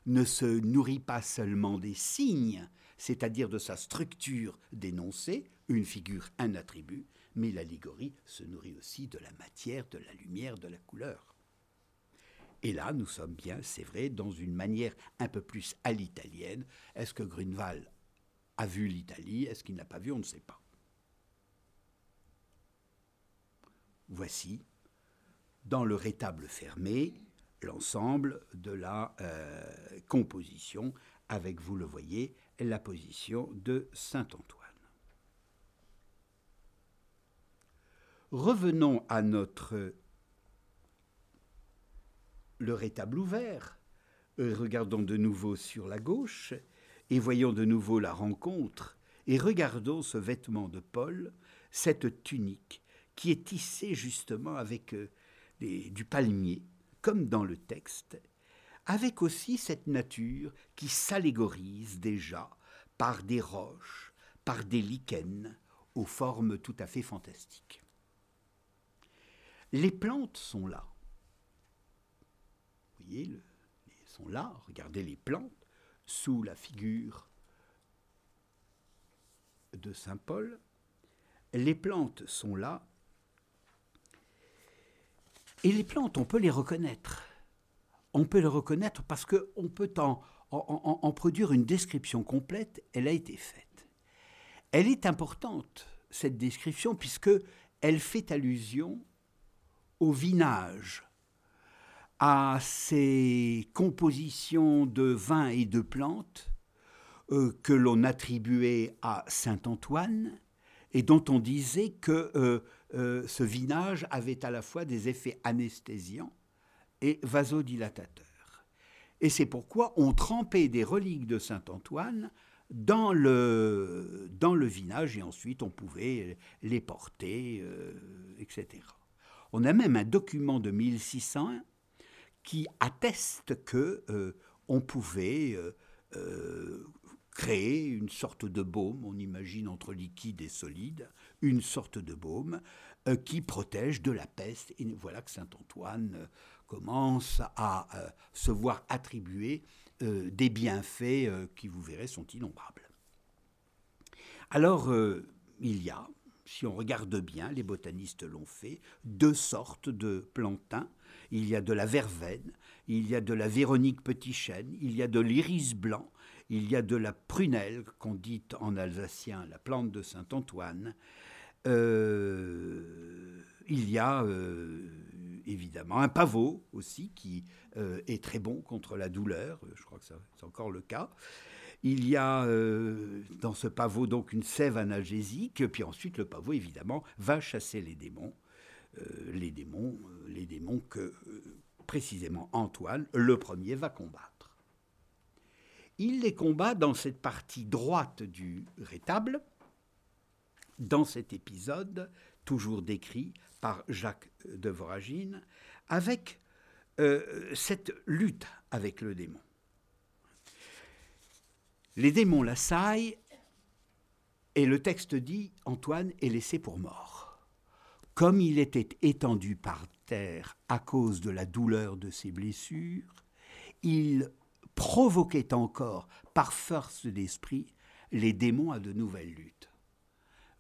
ne se nourrit pas seulement des signes, c'est-à-dire de sa structure d'énoncé, une figure, un attribut, mais l'allégorie se nourrit aussi de la matière, de la lumière, de la couleur. Et là, nous sommes bien, c'est vrai, dans une manière un peu plus à l'italienne. Est-ce que Grunewald a vu l'Italie? Est-ce qu'il n'a pas vu? On ne sait pas. Voici, dans le rétable fermé, l'ensemble de la euh, composition, avec, vous le voyez, la position de Saint Antoine. Revenons à notre le rétable ouvert. Euh, regardons de nouveau sur la gauche et voyons de nouveau la rencontre et regardons ce vêtement de Paul, cette tunique qui est tissé justement avec euh, du palmier, comme dans le texte, avec aussi cette nature qui s'allégorise déjà par des roches, par des lichens, aux formes tout à fait fantastiques. Les plantes sont là. Voyez, elles sont là, regardez les plantes, sous la figure de Saint Paul. Les plantes sont là et les plantes, on peut les reconnaître. On peut les reconnaître parce qu'on peut en, en, produire une description complète. Elle a été faite. Elle est importante, cette description, puisque elle fait allusion au vinage, à ces compositions de vin et de plantes euh, que l'on attribuait à Saint Antoine et dont on disait que euh, euh, ce vinage avait à la fois des effets anesthésiants et vasodilatateurs. Et c'est pourquoi on trempait des reliques de Saint Antoine dans le, dans le vinage et ensuite on pouvait les porter, etc. On a même un document de 1600 qui atteste que on pouvait créer une sorte de baume, on imagine entre liquide et solide, une sorte de baume qui protège de la peste. Et voilà que Saint Antoine commence à se voir attribuer des bienfaits qui, vous verrez, sont innombrables. Alors, il y a, si on regarde bien, les botanistes l'ont fait, deux sortes de plantains. Il y a de la verveine, il y a de la Véronique petit chêne, il y a de l'iris blanc, il y a de la prunelle, qu'on dit en alsacien la plante de Saint-Antoine. Euh, il y a euh, évidemment un pavot aussi qui euh, est très bon contre la douleur, je crois que c'est encore le cas. Il y a dans ce pavot donc une sève analgésique, puis ensuite le pavot évidemment va chasser les démons, les démons, euh, les démons que précisément Antoine, le premier, va combattre. Il les combat dans cette partie droite du rétable, dans cet épisode, toujours décrit par Jacques de Voragine, avec cette lutte avec le démon. Les démons l'assaillent et le texte dit Antoine est laissé pour mort. Comme il était étendu par terre à cause de la douleur de ses blessures, il provoquait encore, par force d'esprit, les démons à de nouvelles luttes.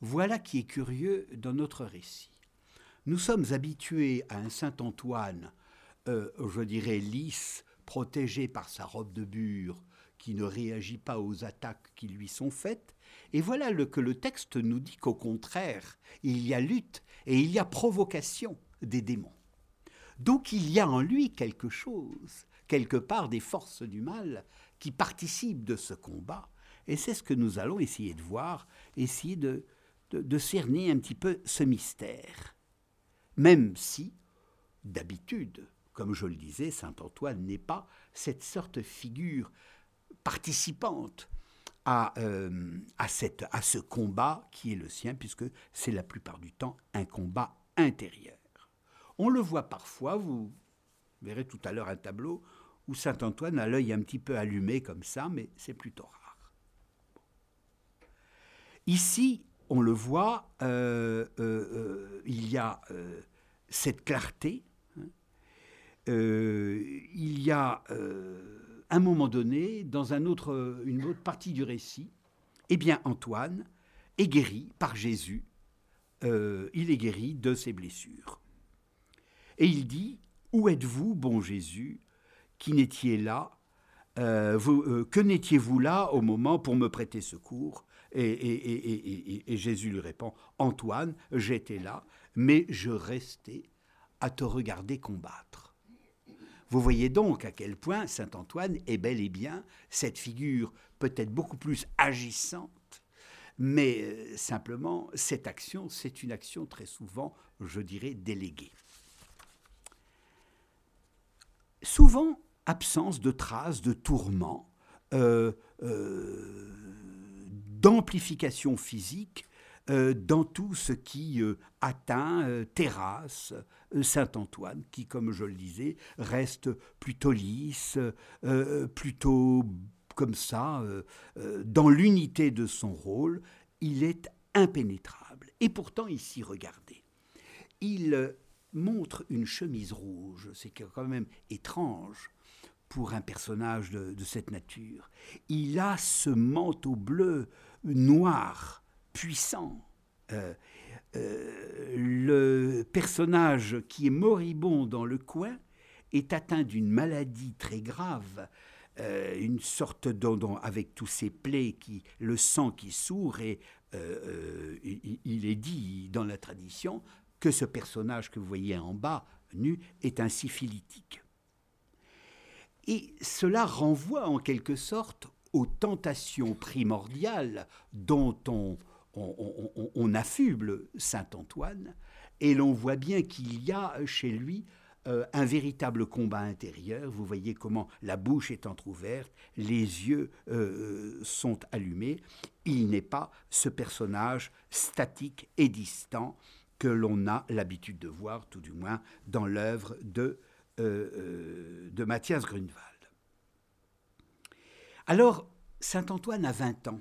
Voilà qui est curieux dans notre récit. Nous sommes habitués à un Saint Antoine, euh, je dirais lisse, protégé par sa robe de bure, qui ne réagit pas aux attaques qui lui sont faites. Et voilà le, que le texte nous dit qu'au contraire, il y a lutte et il y a provocation des démons. Donc il y a en lui quelque chose, quelque part des forces du mal qui participent de ce combat. Et c'est ce que nous allons essayer de voir, essayer de, de cerner un petit peu ce mystère. Même si, d'habitude, comme je le disais, Saint Antoine n'est pas cette sorte de figure participante à, euh, à, cette, à ce combat qui est le sien, puisque c'est la plupart du temps un combat intérieur. On le voit parfois, vous verrez tout à l'heure un tableau où Saint Antoine a l'œil un petit peu allumé comme ça, mais c'est plutôt rare. Ici, on le voit, euh, euh, il y a cette clarté, hein. il y a un moment donné, dans autre, une autre partie du récit, eh bien Antoine est guéri par Jésus. Euh, il est guéri de ses blessures. Et il dit Où êtes-vous, bon Jésus, qui n'étiez là euh, euh, Que n'étiez-vous là au moment pour me prêter secours? Et, Jésus lui répond Antoine, j'étais là, mais je restais à te regarder combattre. Vous voyez donc à quel point Saint Antoine est bel et bien cette figure peut-être beaucoup plus agissante, mais euh, simplement cette action, c'est une action très souvent, je dirais, déléguée. Souvent, absence de traces de tourments, euh, euh, d'amplification physique dans tout ce qui euh, atteint euh, terrasse Saint-Antoine, qui, comme je le disais, reste plutôt lisse, plutôt comme ça, dans l'unité de son rôle, il est impénétrable. Et pourtant, ici, regardez, il montre une chemise rouge, c'est quand même étrange pour un personnage de, de, cette nature. Il a ce manteau bleu noir puissant. Euh, euh, le personnage qui est moribond dans le coin est atteint d'une maladie très grave, euh, une sorte d'endon avec tous ces plaies, qui, le sang qui sourd, et il, est dit dans la tradition que ce personnage que vous voyez en bas, nu, est un syphilitique. Et cela renvoie en quelque sorte aux tentations primordiales dont on, on, affuble Saint Antoine et l'on voit bien qu'il y a chez lui euh, un véritable combat intérieur. Vous voyez comment la bouche est entr'ouverte, les yeux euh, sont allumés. Il n'est pas ce personnage statique et distant que l'on a l'habitude de voir, tout du moins dans l'œuvre de, euh, de Mathias Grunewald. Alors, Saint Antoine a 20 ans.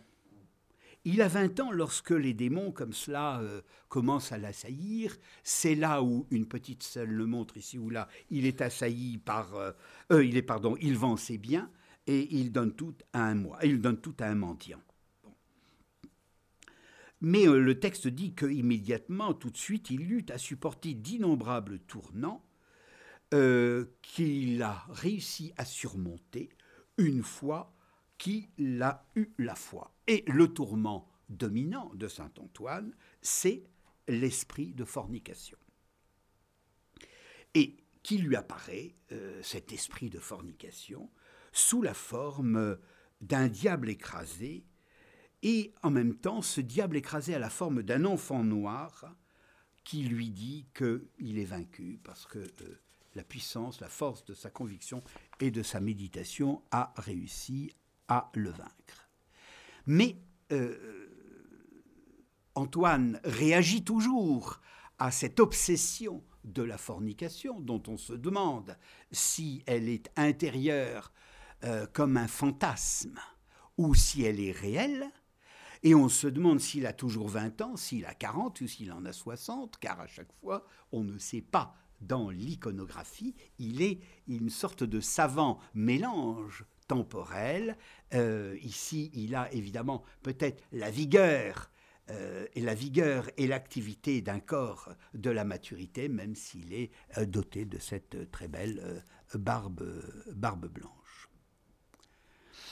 Il a 20 ans lorsque les démons comme cela euh, commencent à l'assaillir. C'est là où une petite scène le montre ici ou là. Il est assailli par, euh, euh, il est pardon, il vend ses biens et il donne tout à un mois. Il donne tout à un mendiant. Mais le texte dit qu'immédiatement, tout de suite, il eut à supporter d'innombrables tournants qu'il a réussi à surmonter une fois qu'il a eu la foi. Et le tourment dominant de Saint Antoine, c'est l'esprit de fornication. Et qui lui apparaît, euh, cet esprit de fornication, sous la forme d'un diable écrasé, et en même temps, ce diable écrasé a la forme d'un enfant noir qui lui dit qu'il est vaincu parce que euh, la puissance, la force de sa conviction et de sa méditation a réussi à le vaincre. Mais euh, Antoine réagit toujours à cette obsession de la fornication dont on se demande si elle est intérieure euh, comme un fantasme ou si elle est réelle. Et on se demande s'il a toujours 20 ans, s'il a 40 ou s'il en a 60, car à chaque fois, on ne sait pas dans l'iconographie, il est une sorte de savant mélange temporel. Euh, ici, il a évidemment peut-être la vigueur euh, et la vigueur et l'activité d'un corps de la maturité, même s'il est euh, doté de cette très belle barbe, barbe blanche.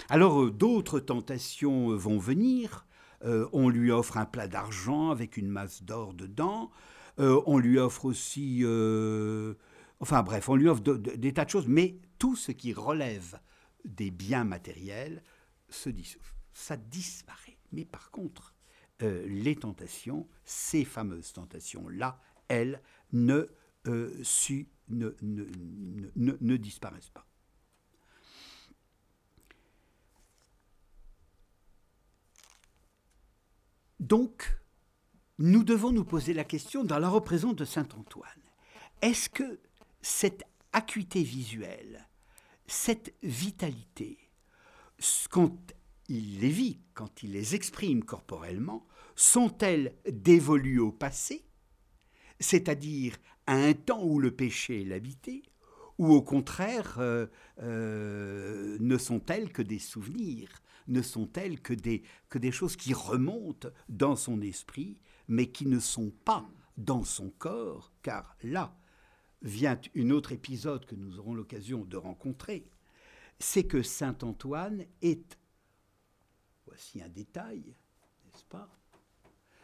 Alors d'autres tentations vont venir. on lui offre un plat d'argent avec une masse d'or dedans. On lui offre aussi... Enfin bref, on lui offre des tas de choses, mais tout ce qui relève des biens matériels se dissout. Ça disparaît. Mais par contre, euh, les tentations, ces fameuses tentations-là, elles ne, ne disparaissent pas. Donc, nous devons nous poser la question dans la représentation de Saint Antoine. Est-ce que cette acuité visuelle, cette vitalité, quand il les vit, quand il les exprime corporellement, sont-elles dévolues au passé, c'est-à-dire à un temps où le péché l'habitait, ou au contraire euh, euh, ne sont-elles que des souvenirs, ne sont-elles que des, que des choses qui remontent dans son esprit mais qui ne sont pas dans son corps, car là vient un autre épisode que nous aurons l'occasion de rencontrer, c'est que Saint Antoine est, voici un détail, n'est-ce pas?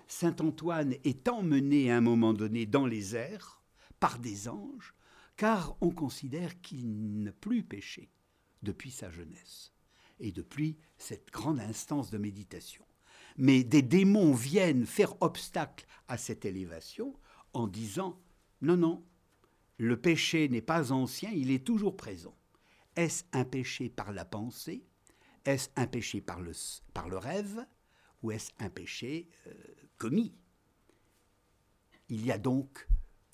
Saint Antoine est emmené à un moment donné dans les airs par des anges, car on considère qu'il n'a plus péché depuis sa jeunesse et depuis cette grande instance de méditation. Mais des démons viennent faire obstacle à cette élévation en disant non, non, le péché n'est pas ancien, il est toujours présent. Est-ce un péché par la pensée? Est-ce un péché par le, rêve? Ou est-ce un péché euh, commis? Il y a donc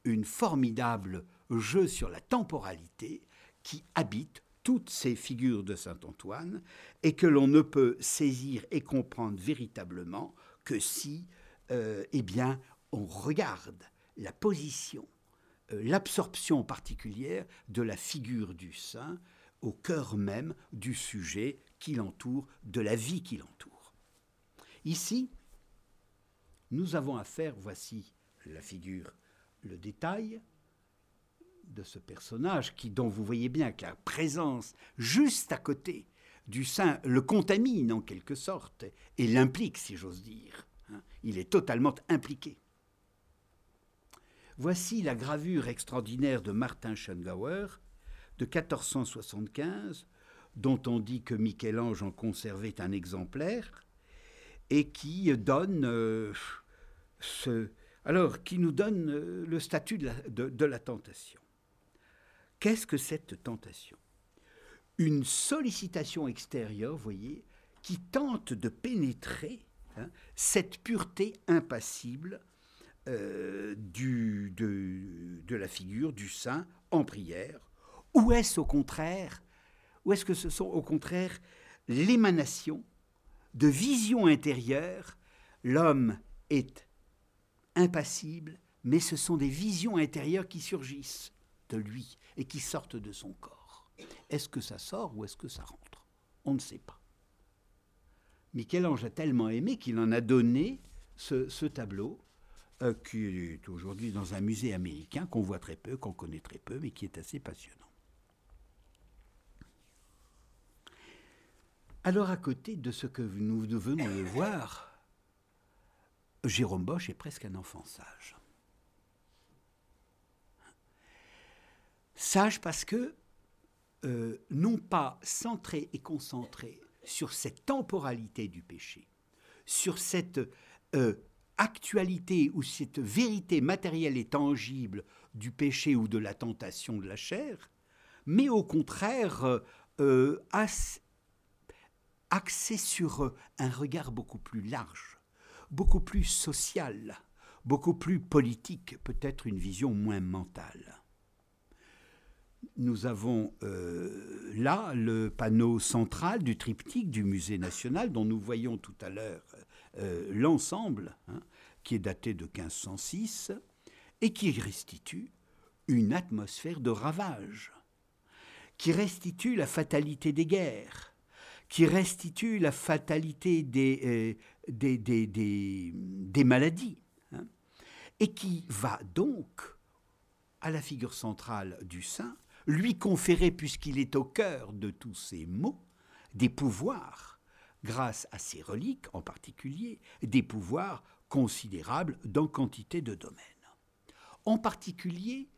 une formidable jeu sur la temporalité qui habite toutes ces figures de Saint Antoine et que l'on ne peut saisir et comprendre véritablement que si, euh, eh bien, on regarde la position, l'absorption particulière de la figure du saint au cœur même du sujet qui l'entoure, de la vie qui l'entoure. Ici, nous avons affaire, voici la figure, le détail, de ce personnage qui, dont vous voyez bien que la présence juste à côté du saint le contamine en quelque sorte et l'implique, si j'ose dire. Hein. Il est totalement impliqué. Voici la gravure extraordinaire de Martin Schongauer de 1475, dont on dit que Michel-Ange en conservait un exemplaire, et qui donne euh, alors qui nous donne euh, le statut de la tentation. Qu'est-ce que cette tentation? Une sollicitation extérieure, voyez, qui tente de pénétrer hein, cette pureté impassible euh, du, de, de, la figure du saint en prière, ou est-ce au contraire, ou est-ce que ce sont au contraire l'émanation de visions intérieures. L'homme est impassible, mais ce sont des visions intérieures qui surgissent de lui et qui sortent de son corps. Est-ce que ça sort ou est-ce que ça rentre? On ne sait pas. Michel-Ange a tellement aimé qu'il en a donné ce, tableau euh, qui est aujourd'hui dans un musée américain qu'on voit très peu, qu'on connaît très peu, mais qui est assez passionnant. Alors à côté de ce que nous venons de voir, Jérôme Bosch est presque un enfant sage. Sage parce que, euh, non pas centré et concentré sur cette temporalité du péché, sur cette euh, actualité ou cette vérité matérielle et tangible du péché ou de la tentation de la chair, mais au contraire euh, axé sur un regard beaucoup plus large, beaucoup plus social, beaucoup plus politique, peut-être une vision moins mentale. Nous avons euh, là le panneau central du triptyque du musée national dont nous voyons tout à l'heure euh, l'ensemble, hein, qui est daté de 1506, et qui restitue une atmosphère de ravage, qui restitue la fatalité des guerres, qui restitue la fatalité des, euh, des, maladies, hein, et qui va donc à la figure centrale du saint, lui conférer, puisqu'il est au cœur de tous ces mots, des pouvoirs, grâce à ses reliques en particulier, des pouvoirs considérables dans quantité de domaines. En particulier,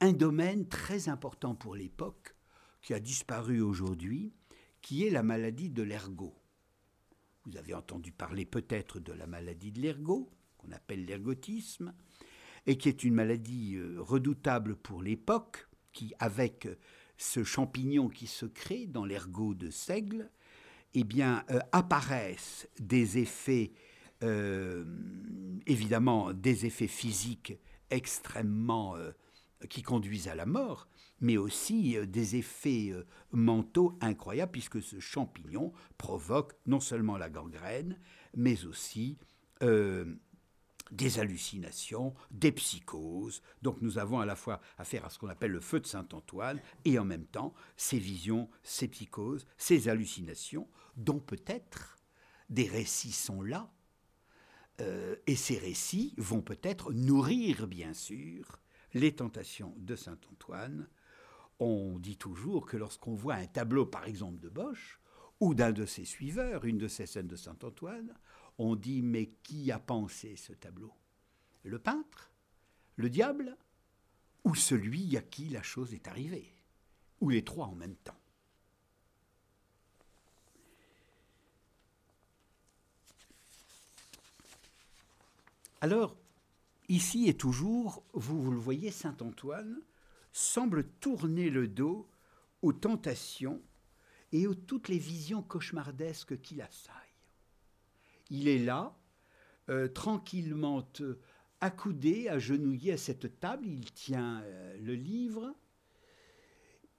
un domaine très important pour l'époque, qui a disparu aujourd'hui, qui est la maladie de l'ergot. Vous avez entendu parler peut-être de la maladie de l'ergot, qu'on appelle l'ergotisme, et qui est une maladie euh, redoutable pour l'époque, qui, avec ce champignon qui se crée dans l'ergot de seigle, eh euh, apparaissent des effets, euh, évidemment, des effets physiques extrêmement qui conduisent à la mort, mais aussi euh, des effets euh, mentaux incroyables, puisque ce champignon provoque non seulement la gangrène, mais aussi euh, des hallucinations, des psychoses. Donc nous avons à la fois affaire à ce qu'on appelle le feu de Saint-Antoine, et en même temps ces visions, ces psychoses, ces hallucinations, dont peut-être des récits sont là, et ces récits vont peut-être nourrir, bien sûr, les tentations de Saint Antoine, on dit toujours que lorsqu'on voit un tableau, par exemple, de Bosch, ou d'un de ses suiveurs, une de ces scènes de Saint Antoine, on dit mais qui a pensé ce tableau? Le peintre? Le diable? Ou celui à qui la chose est arrivée? Ou les trois en même temps? Alors, Ici et toujours, vous, le voyez, Saint Antoine semble tourner le dos aux tentations et aux toutes les visions cauchemardesques qui l'assaillent. Il est là, euh, tranquillement euh, accoudé, agenouillé à cette table, il tient euh, le livre.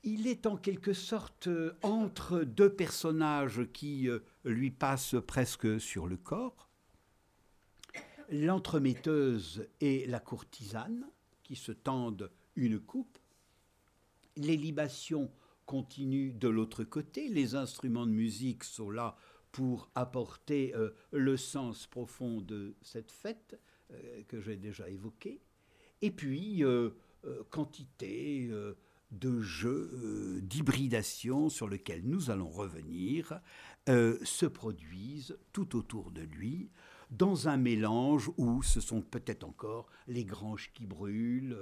Il est en quelque sorte entre deux personnages qui lui passent presque sur le corps l'entremetteuse et la courtisane qui se tendent une coupe. Les libations continuent de l'autre côté. Les instruments de musique sont là pour apporter euh, le sens profond de cette fête euh, que j'ai déjà évoquée. Et puis, euh, quantité de jeux d'hybridation sur lesquels nous allons revenir se produisent tout autour de lui dans un mélange où ce sont peut-être encore les granges qui brûlent,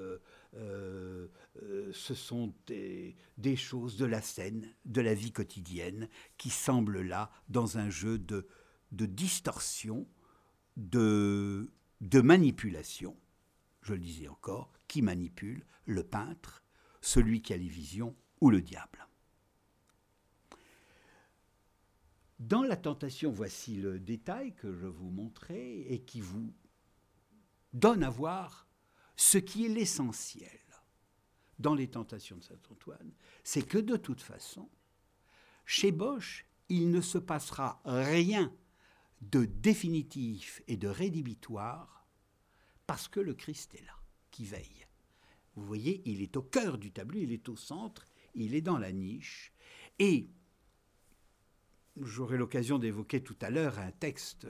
euh, euh, ce sont des, choses de la scène, de la vie quotidienne, qui semblent là dans un jeu de, distorsion, de, de manipulation. Je le disais encore, qui manipule Le peintre, celui qui a les visions ou le diable. Dans la tentation, voici le détail que je vous montrais et qui vous donne à voir ce qui est l'essentiel dans les tentations de Saint Antoine, c'est que de toute façon, chez Bosch, il ne se passera rien de définitif et de rédhibitoire parce que le Christ est là, qui veille. Vous voyez, il est au cœur du tableau, il est au centre, il est dans la niche. Et j'aurai l'occasion d'évoquer tout à l'heure un texte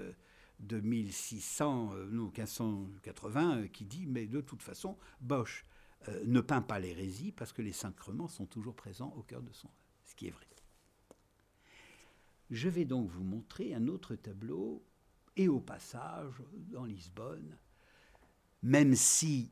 de 1600, euh, non, 1580 euh, qui dit, mais de toute façon, Bosch euh, ne peint pas l'hérésie parce que les sacrements sont toujours présents au cœur de son œuvre, ce qui est vrai. Je vais donc vous montrer un autre tableau, et au passage, dans Lisbonne, même si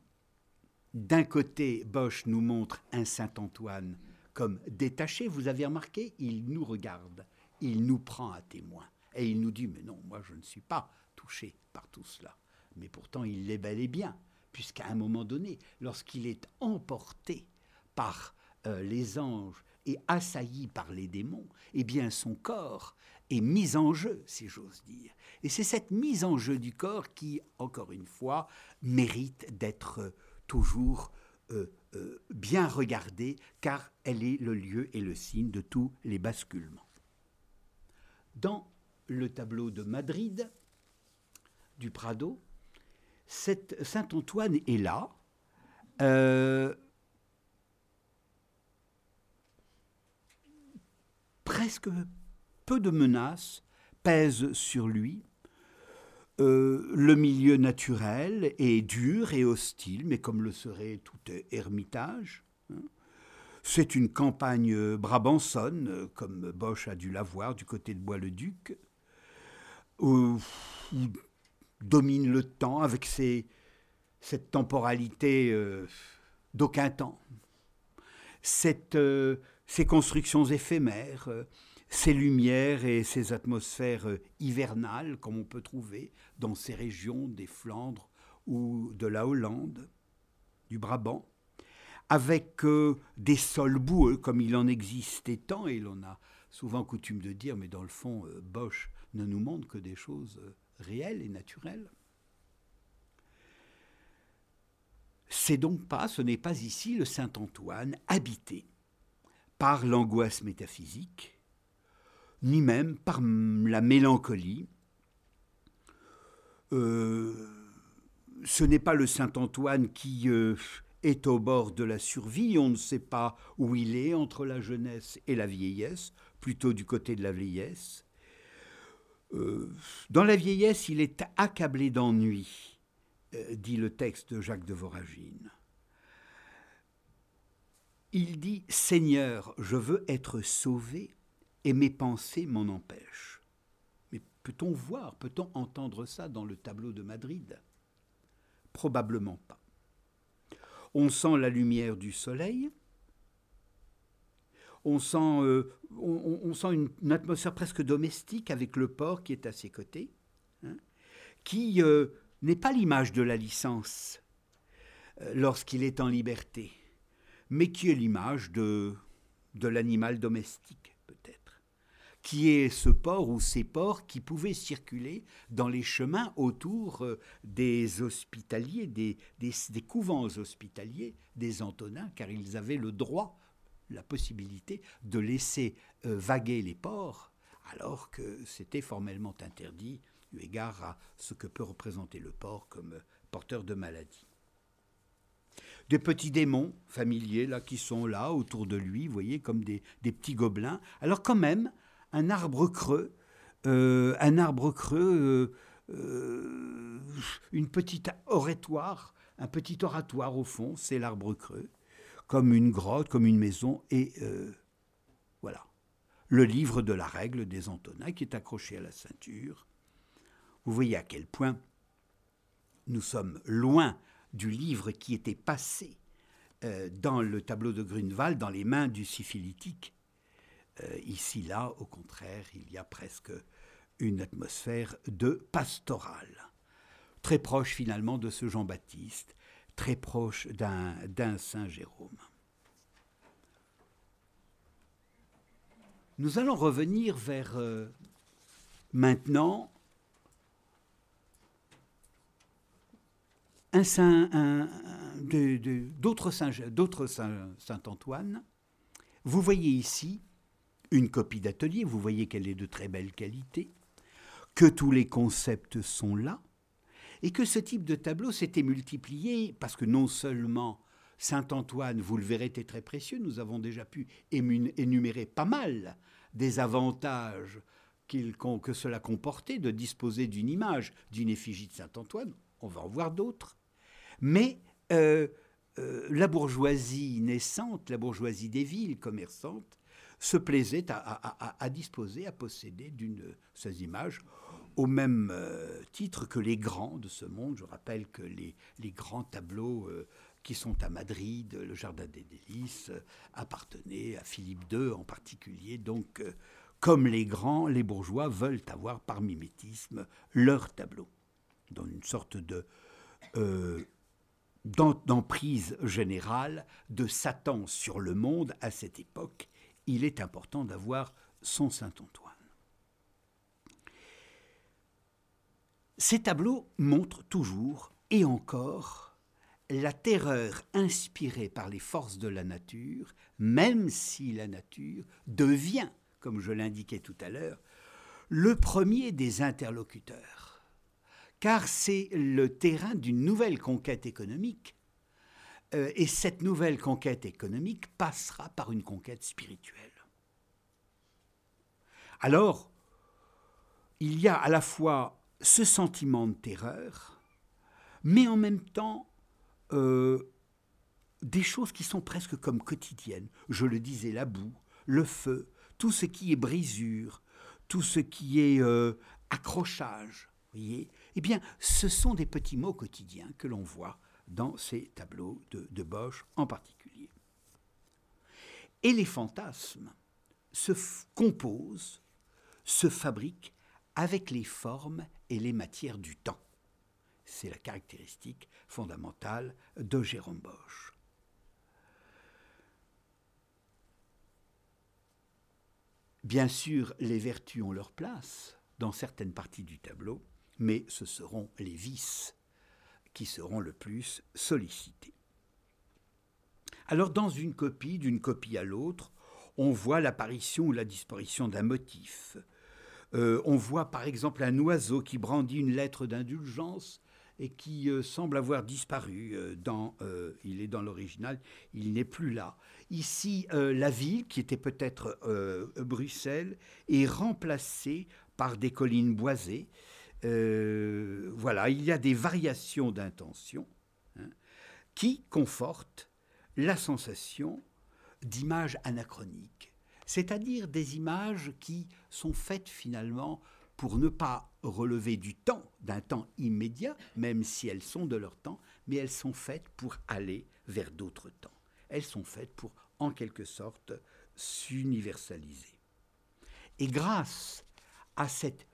d'un côté Bosch nous montre un Saint-Antoine comme détaché, vous avez remarqué, il nous regarde, il nous prend à témoin, et il nous dit, mais non, moi je ne suis pas touché par tout cela. Mais pourtant, il l'est bel et bien, puisqu'à un moment donné, lorsqu'il est emporté par euh, les anges et assailli par les démons, eh bien son corps est mis en jeu, si j'ose dire. Et c'est cette mise en jeu du corps qui, encore une fois, mérite d'être euh, toujours euh, bien regardée, car elle est le lieu et le signe de tous les basculements. Dans le tableau de Madrid, du Prado, Saint-Antoine est là. Euh, presque peu de menaces pèsent sur lui. Euh, le milieu naturel est dur et hostile, mais comme le serait tout ermitage. Hein. C'est une campagne brabançonne, comme Bosch a dû l'avoir du côté de Bois-le-Duc, domine le temps avec ses, cette temporalité euh, d'aucun temps, euh, ces constructions éphémères, euh, ces lumières et ces atmosphères hivernales comme on peut trouver dans ces régions des Flandres ou de la Hollande, du Brabant, avec des sols boueux comme il en existait tant, et l'on a souvent coutume de dire, mais dans le fond, Bosch ne nous montre que des choses réel et naturel. C'est donc pas, ce n'est pas ici le Saint-Antoine habité par l'angoisse métaphysique, ni même par la mélancolie. Euh, ce n'est pas le Saint-Antoine qui euh, est au bord de la survie, on ne sait pas où il est entre la jeunesse et la vieillesse, plutôt du côté de la vieillesse. Euh, dans la vieillesse, il est accablé d'ennui, euh, dit le texte de Jacques de Voragine. Il dit Seigneur, je veux être sauvé, et mes pensées m'en empêchent. Mais peut-on voir, peut-on entendre ça dans le tableau de Madrid? Probablement pas. On sent la lumière du soleil, on sent, euh, on, sent une, atmosphère presque domestique avec le port qui est à ses côtés, hein, qui euh, n'est pas l'image de la licence euh, lorsqu'il est en liberté, mais qui est l'image de, de l'animal domestique peut-être, qui est ce port ou ces ports qui pouvaient circuler dans les chemins autour des hospitaliers, des, des couvents hospitaliers, des Antonins, car ils avaient le droit la possibilité de laisser euh, vaguer les porcs, alors que c'était formellement interdit eu égard à ce que peut représenter le porc comme porteur de maladie. Des petits démons familiers là qui sont là autour de lui, vous voyez, comme des, petits gobelins. Alors quand même, un arbre creux, euh, un arbre creux, euh, une petite oratoire, un petit oratoire au fond, c'est l'arbre creux comme une grotte, comme une maison, et euh, voilà. Le livre de la règle des Antonins qui est accroché à la ceinture. Vous voyez à quel point nous sommes loin du livre qui était passé euh, dans le tableau de Grunewald dans les mains du syphilitique. Euh, ici, là, au contraire, il y a presque une atmosphère de pastoral, très proche finalement de ce Jean-Baptiste très proche d'un Saint Jérôme. Nous allons revenir vers euh, maintenant un saint, d'autres saints, d'autres saint, Antoine. Vous voyez ici une copie d'atelier, vous voyez qu'elle est de très belle qualité, que tous les concepts sont là, et que ce type de tableau s'était multiplié parce que non seulement Saint-Antoine, vous le verrez, était très précieux, nous avons déjà pu énumérer pas mal des avantages que cela comportait de disposer d'une image d'une effigie de Saint-Antoine, on va en voir d'autres, mais euh, euh, la bourgeoisie naissante, la bourgeoisie des villes commerçantes, se plaisait à, disposer, à posséder d'une ces images au même euh, titre que les grands de ce monde. Je rappelle que les, grands tableaux euh, qui sont à Madrid, le Jardin des Délices, euh, appartenaient à Philippe II en particulier. Donc, comme les grands, les bourgeois veulent avoir par mimétisme leur tableau, dans une sorte de d'emprise générale de Satan sur le monde à cette époque. Il est important d'avoir son Saint-Antoine. Ces tableaux montrent toujours et encore la terreur inspirée par les forces de la nature, même si la nature devient, comme je l'indiquais tout à l'heure, le premier des interlocuteurs, car c'est le terrain d'une nouvelle conquête économique, euh, et cette nouvelle conquête économique passera par une conquête spirituelle. Alors, il y a à la fois ce sentiment de terreur, mais en même temps euh, des choses qui sont presque comme quotidiennes. Je le disais, la boue, le feu, tout ce qui est brisure, tout ce qui est euh, accrochage, voyez Eh bien, ce sont des petits mots quotidiens que l'on voit dans ces tableaux de, de Bosch en particulier. Et les fantasmes se composent, se fabriquent avec les formes et les matières du temps. C'est la caractéristique fondamentale de Jérôme Bosch. Bien sûr, les vertus ont leur place dans certaines parties du tableau, mais ce seront les vices qui seront le plus sollicités. Alors dans une copie, d'une copie à l'autre, on voit l'apparition ou la disparition d'un motif, euh, on voit par exemple un oiseau qui brandit une lettre d'indulgence et qui euh, semble avoir disparu. Euh, dans, il est dans l'original, il n'est plus là. Ici, la ville, qui était peut-être Bruxelles, est remplacée par des collines boisées. voilà, il y a des variations d'intention hein, qui confortent la sensation d'image anachronique c'est-à-dire des images qui sont faites finalement pour ne pas relever du temps, d'un temps immédiat, même si elles sont de leur temps, mais elles sont faites pour aller vers d'autres temps. Elles sont faites pour, en quelque sorte, s'universaliser. Et grâce à cette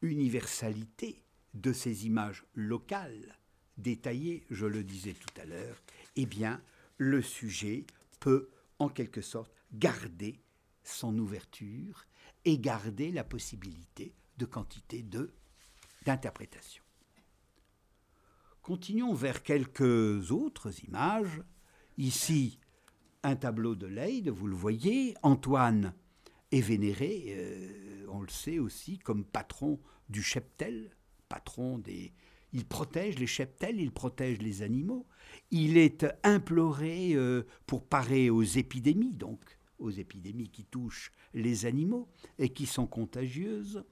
universalité de ces images locales, détaillées, je le disais tout à l'heure, eh bien, le sujet peut, en quelque sorte, garder son ouverture et garder la possibilité de quantité de d'interprétation. Continuons vers quelques autres images. Ici, un tableau de Leyde, vous le voyez. Antoine est vénéré, euh, on le sait aussi, comme patron du cheptel, patron des... Il protège les cheptels, il protège les animaux. Il est imploré euh, pour parer aux épidémies, donc aux épidémies qui touchent les animaux et qui sont contagieuses.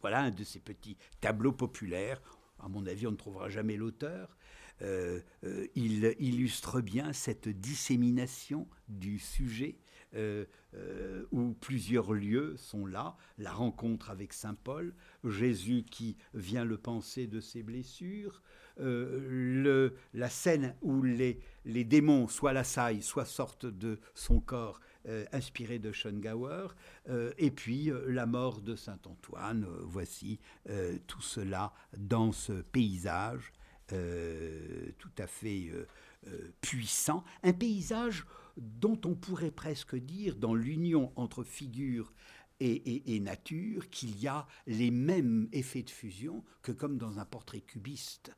Voilà un de ces petits tableaux populaires. À mon avis, on ne trouvera jamais l'auteur. Euh, euh, il illustre bien cette dissémination du sujet euh, où plusieurs lieux sont là. La rencontre avec Saint Paul, Jésus qui vient le penser de ses blessures, le, la scène où les, les démons soit l'assaillent, soit sortent de son corps euh, inspiré de Schongauer, euh, et puis euh, la mort de Saint Antoine. voici tout cela dans ce paysage tout à fait puissant, un paysage dont on pourrait presque dire, dans l'union entre figures et, nature, qu'il y a les mêmes effets de fusion que comme dans un portrait cubiste,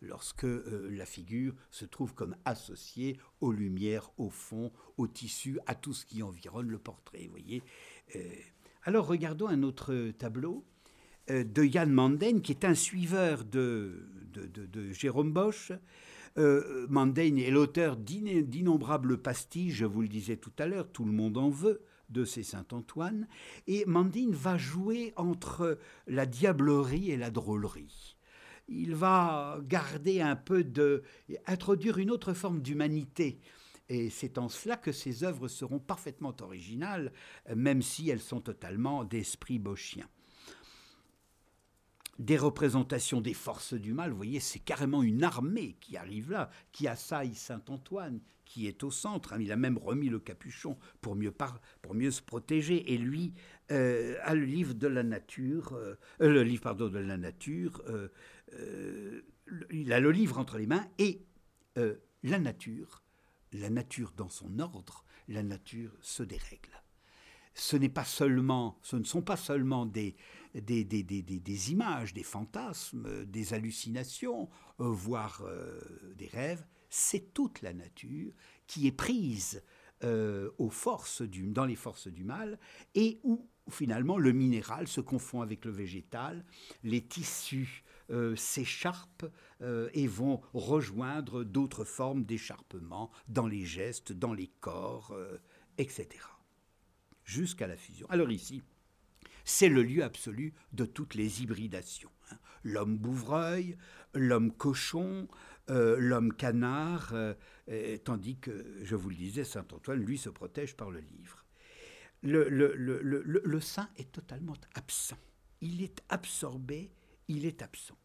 lorsque euh, la figure se trouve comme associée aux lumières, au fond, au tissu, à tout ce qui environne le portrait. Voyez. Euh. alors regardons un autre tableau euh, de Jan Manden, qui est un suiveur de, de, Jérôme Bosch. Euh, Manden est l'auteur d'innombrables pastilles, je vous le disais tout à l'heure, tout le monde en veut de ces Saint-Antoine, et Mandine va jouer entre la diablerie et la drôlerie. Il va garder un peu de... introduire une autre forme d'humanité. Et c'est en cela que ses œuvres seront parfaitement originales, même si elles sont totalement d'esprit boschien des représentations des forces du mal. Vous voyez, c'est carrément une armée qui arrive là, qui assaille Saint-Antoine, qui est au centre. Hein. Il a même remis le capuchon pour mieux, pour mieux se protéger. Et lui euh, a le livre de la nature, euh, euh, le livre pardon de la nature. il a le livre entre les mains et la nature, la nature dans son ordre, la nature se dérègle. Ce n'est pas seulement, ce ne sont pas seulement des, des, des, des, des images, des fantasmes, des hallucinations, voire des rêves, c'est toute la nature qui est prise euh, aux forces du, dans les forces du mal et où finalement le minéral se confond avec le végétal, les tissus euh, s'écharpent euh, et vont rejoindre d'autres formes d'écharpement dans les gestes, dans les corps, etc. Jusqu'à la fusion. Alors ici, c'est le lieu absolu de toutes les hybridations. Hein. L'homme bouvreuil, l'homme cochon, euh, l'homme canard, euh, tandis que, je vous le disais, Saint Antoine, lui, se protège par le livre. Le, le, saint est totalement absent. Il est absorbé, il est absent.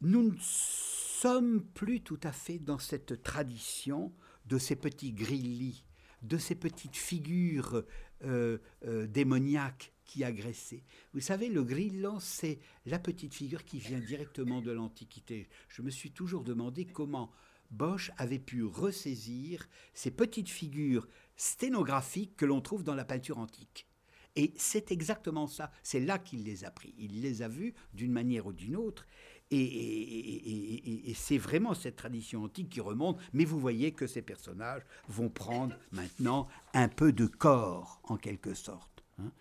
Nous ne sommes plus tout à fait dans cette tradition de ces petits grillis, de ces petites figures euh, démoniaques qui agressait. Vous savez, le grillant, c'est la petite figure qui vient directement de l'Antiquité. Je me suis toujours demandé comment Bosch avait pu ressaisir ces petites figures sténographiques que l'on trouve dans la peinture antique. Et c'est exactement ça, c'est là qu'il les a pris. Il les a vus d'une manière ou d'une autre. Et c'est vraiment cette tradition antique qui remonte. Mais vous voyez que ces personnages vont prendre maintenant un peu de corps, en quelque sorte. Hein.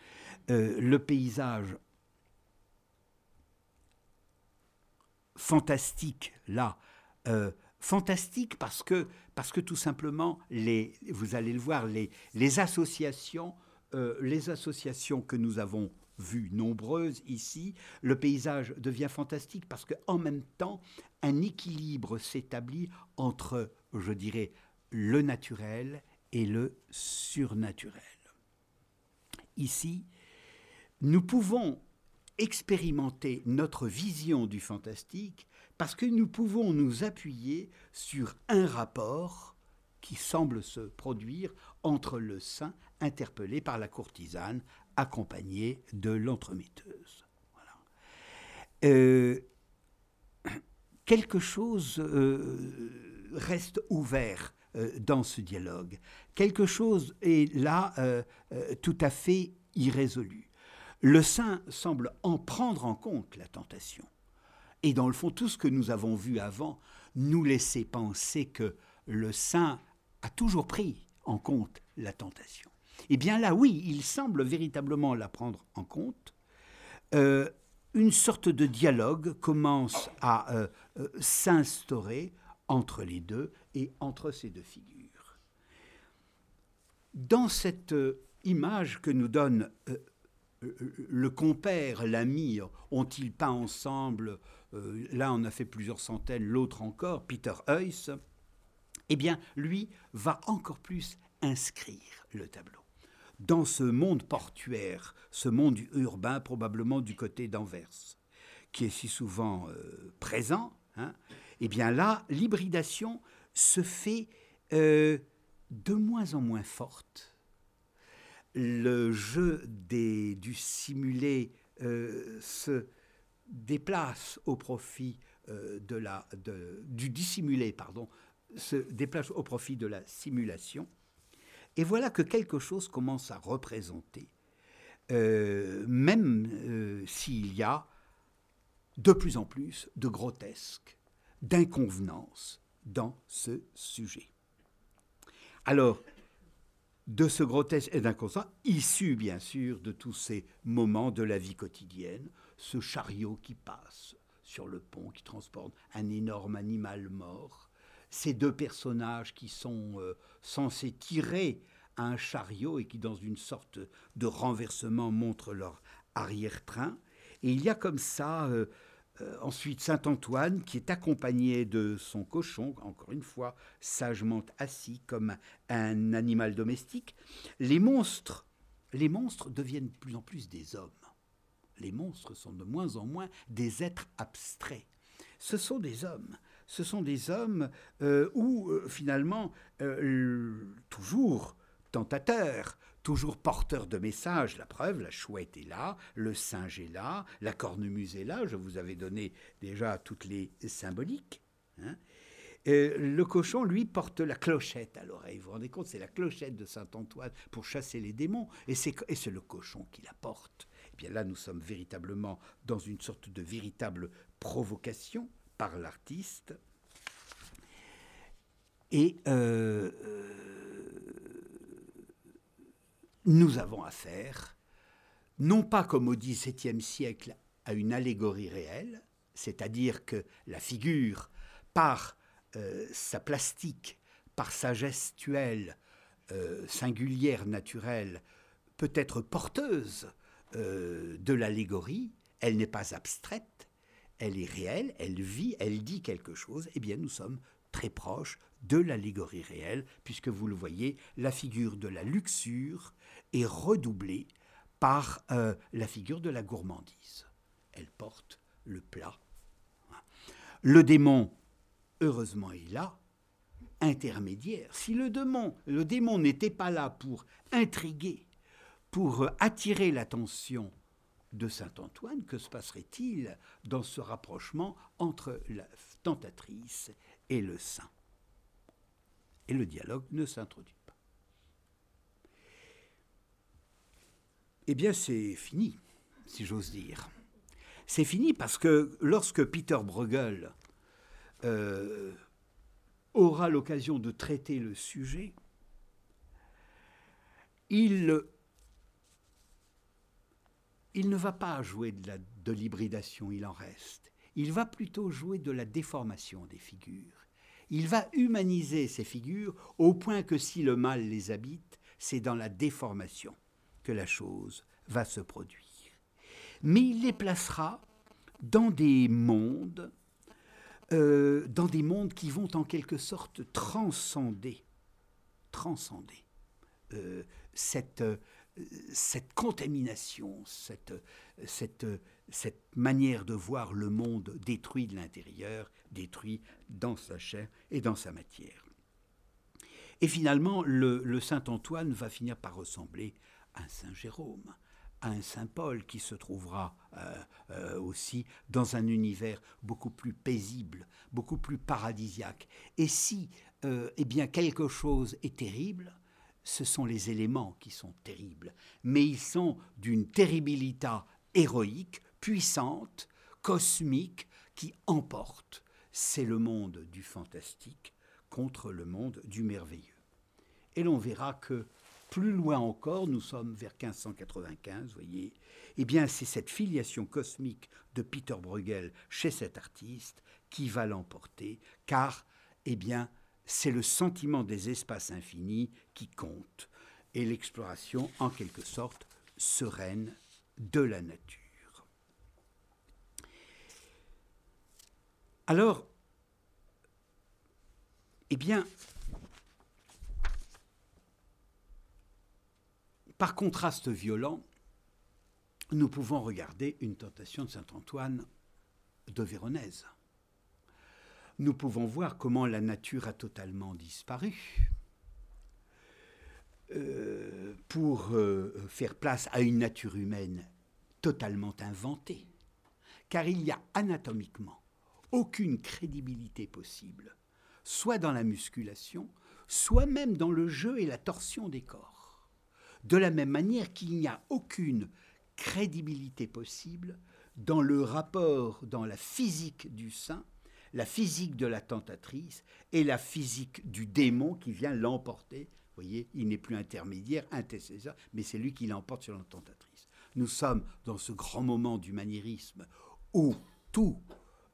Euh, le paysage fantastique là, euh, fantastique parce que, tout simplement, les, vous allez le voir, les, les associations, euh, les associations que nous avons vues nombreuses ici, le paysage devient fantastique parce qu'en même temps, un équilibre s'établit entre, je dirais, le naturel et le surnaturel. Ici, nous pouvons expérimenter notre vision du fantastique parce que nous pouvons nous appuyer sur un rapport qui semble se produire entre le saint interpellé par la courtisane accompagné de l'entremetteuse. Euh, (clears throat) quelque chose euh, reste ouvert dans ce dialogue. Quelque chose est là tout à fait irrésolu. Le saint semble en prendre en compte la tentation. Et dans le fond, tout ce que nous avons vu avant nous laissait penser que le saint a toujours pris en compte la tentation. Eh bien là, oui, il semble véritablement la prendre en compte. Euh, une sorte de dialogue commence à euh, euh, s'instaurer entre les deux et entre ces deux figures. Dans cette image que nous donne le compère, l'ami, ont-ils peint ensemble euh, Là, on a fait plusieurs centaines, l'autre encore, Peter Heuss. Eh bien, lui va encore plus inscrire le tableau. Dans ce monde portuaire, ce monde urbain, probablement du côté d'Anvers, qui est si souvent euh, présent, hein, eh bien là, l'hybridation se fait euh, de moins en moins forte le jeu du simulé euh, se déplace au profit euh, du dissimulé, pardon, se déplace au profit de la simulation. Et voilà que quelque chose commence à représenter même s'il y a de plus en plus de grotesques, d'inconvenances dans ce sujet. Alors, de ce grotesque et d'inconscient, issu bien sûr de tous ces moments de la vie quotidienne, ce chariot qui passe sur le pont, qui transporte un énorme animal mort, ces deux personnages qui sont euh, censés tirer un chariot et qui, dans une sorte de renversement, montrent leur arrière-train. Et il y a comme ça euh, euh, ensuite, Saint Antoine, qui est accompagné de son cochon, encore une fois, sagement assis comme un animal domestique. Les monstres, les monstres deviennent de plus en plus des hommes. Les monstres sont de moins en moins des êtres abstraits. Ce sont des hommes. Ce sont des hommes euh, où, euh, finalement, toujours tentateurs, toujours porteur de messages. La preuve, la chouette est là, le singe est là, la cornemuse est là. Je vous avais donné déjà toutes les symboliques. Hein. le cochon, lui, porte la clochette à l'oreille. Vous vous rendez compte, c'est la clochette de Saint Antoine pour chasser les démons, et c'est le cochon qui la porte. Et eh bien là, nous sommes véritablement dans une sorte de véritable provocation par l'artiste. Et euh, euh, nous avons affaire, non pas comme au XVIIe siècle, à une allégorie réelle, c'est-à-dire que la figure, par euh, sa plastique, par sa gestuelle euh, singulière, naturelle, peut être porteuse euh, de l'allégorie, elle n'est pas abstraite, elle est réelle, elle vit, elle dit quelque chose, eh bien nous sommes très proches de l'allégorie réelle, puisque vous le voyez, la figure de la luxure est redoublée par euh, la figure de la gourmandise. Elle porte le plat. Le démon, heureusement, est là, intermédiaire. Si le démon, le démon n'était pas là pour intriguer, pour euh, attirer l'attention de saint Antoine, que se passerait-il dans ce rapprochement entre la tentatrice et le saint? Et le dialogue ne s'introduit eh bien c'est fini, si j'ose dire. C'est fini parce que lorsque Peter Bruegel euh, aura l'occasion de traiter le sujet, il, il ne va pas jouer de l'hybridation, il en reste. Il va plutôt jouer de la déformation des figures. Il va humaniser ces figures au point que si le mal les habite, c'est dans la déformation que la chose va se produire. Mais il les placera dans des mondes, euh, dans des mondes qui vont en quelque sorte transcender, transcender euh, cette, euh, cette contamination, cette, cette, cette manière de voir le monde détruit de l'intérieur, détruit dans sa chair et dans sa matière. Et finalement, le, le Saint Antoine va finir par ressembler un Saint Jérôme, un Saint Paul qui se trouvera euh, euh, aussi dans un univers beaucoup plus paisible, beaucoup plus paradisiaque. Et si euh, eh bien quelque chose est terrible, ce sont les éléments qui sont terribles, mais ils sont d'une terribilité héroïque, puissante, cosmique, qui emporte. C'est le monde du fantastique contre le monde du merveilleux. Et l'on verra que plus loin encore, nous sommes vers 1595, voyez, eh bien c'est cette filiation cosmique de Peter Bruegel chez cet artiste qui va l'emporter, car, eh bien, c'est le sentiment des espaces infinis qui compte, et l'exploration, en quelque sorte, sereine de la nature. Alors, eh bien, Par contraste violent, nous pouvons regarder une tentation de Saint Antoine de Véronèse. Nous pouvons voir comment la nature a totalement disparu euh, pour euh, faire place à une nature humaine totalement inventée, car il n'y a anatomiquement aucune crédibilité possible, soit dans la musculation, soit même dans le jeu et la torsion des corps De la même manière qu'il n'y a aucune crédibilité possible dans le rapport, dans la physique du saint, la physique de la tentatrice et la physique du démon qui vient l'emporter. Vous voyez, il n'est plus intermédiaire, intercesseur, mais c'est lui qui l'emporte sur la tentatrice. Nous sommes dans ce grand moment du maniérisme où tout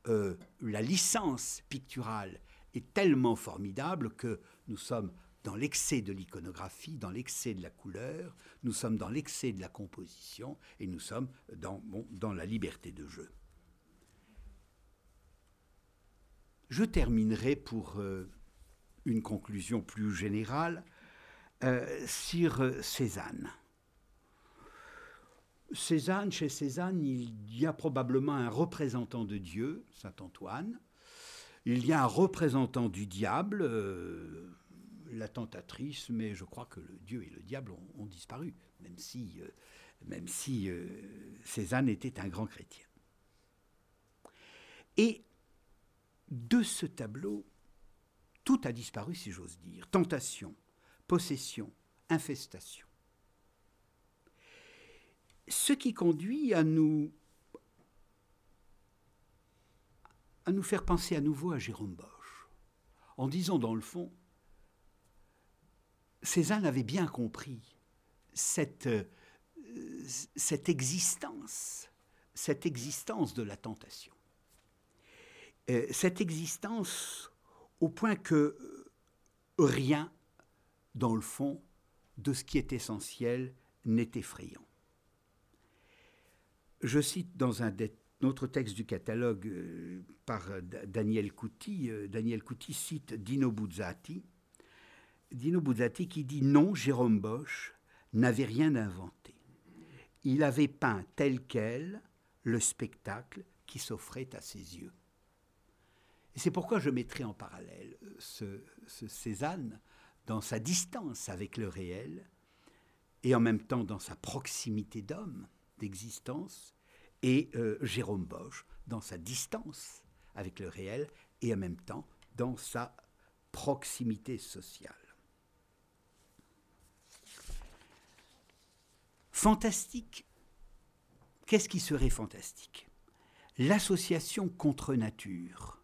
euh, la licence picturale est tellement formidable que nous sommes dans l'excès de l'iconographie, dans l'excès de la couleur, nous sommes dans l'excès de la composition et nous sommes dans, la liberté de jeu. Je terminerai pour euh, une conclusion plus générale euh, sur euh, Cézanne. Cézanne, chez Cézanne, il y a probablement un représentant de Dieu, Saint Antoine. Il y a un représentant du diable, la tentatrice, mais je crois que le Dieu et le diable ont, disparu, même si, euh, euh, Cézanne était un grand chrétien. Et de ce tableau, tout a disparu, si j'ose dire. Tentation, possession, infestation. Ce qui conduit à nous, à nous faire penser à nouveau à Jérôme Bosch, en disant dans le fond, Cézanne avait bien compris cette, euh, cette existence, cette existence de la tentation. Euh, cette existence au point que rien, dans le fond, de ce qui est essentiel n'est effrayant. Je cite dans un autre texte du catalogue euh, par Daniel Couty, Daniel Couty cite Dino Buzzati, Dino Buzzati qui dit non, Jérôme Bosch n'avait rien inventé. Il avait peint tel quel le spectacle qui s'offrait à ses yeux. Et c'est pourquoi je mettrai en parallèle ce, Cézanne dans sa distance avec le réel et en même temps dans sa proximité d'homme, d'existence, et euh, Jérôme Bosch dans sa distance avec le réel et en même temps dans sa proximité sociale. Fantastique, qu'est-ce qui serait fantastique? L'association contre nature,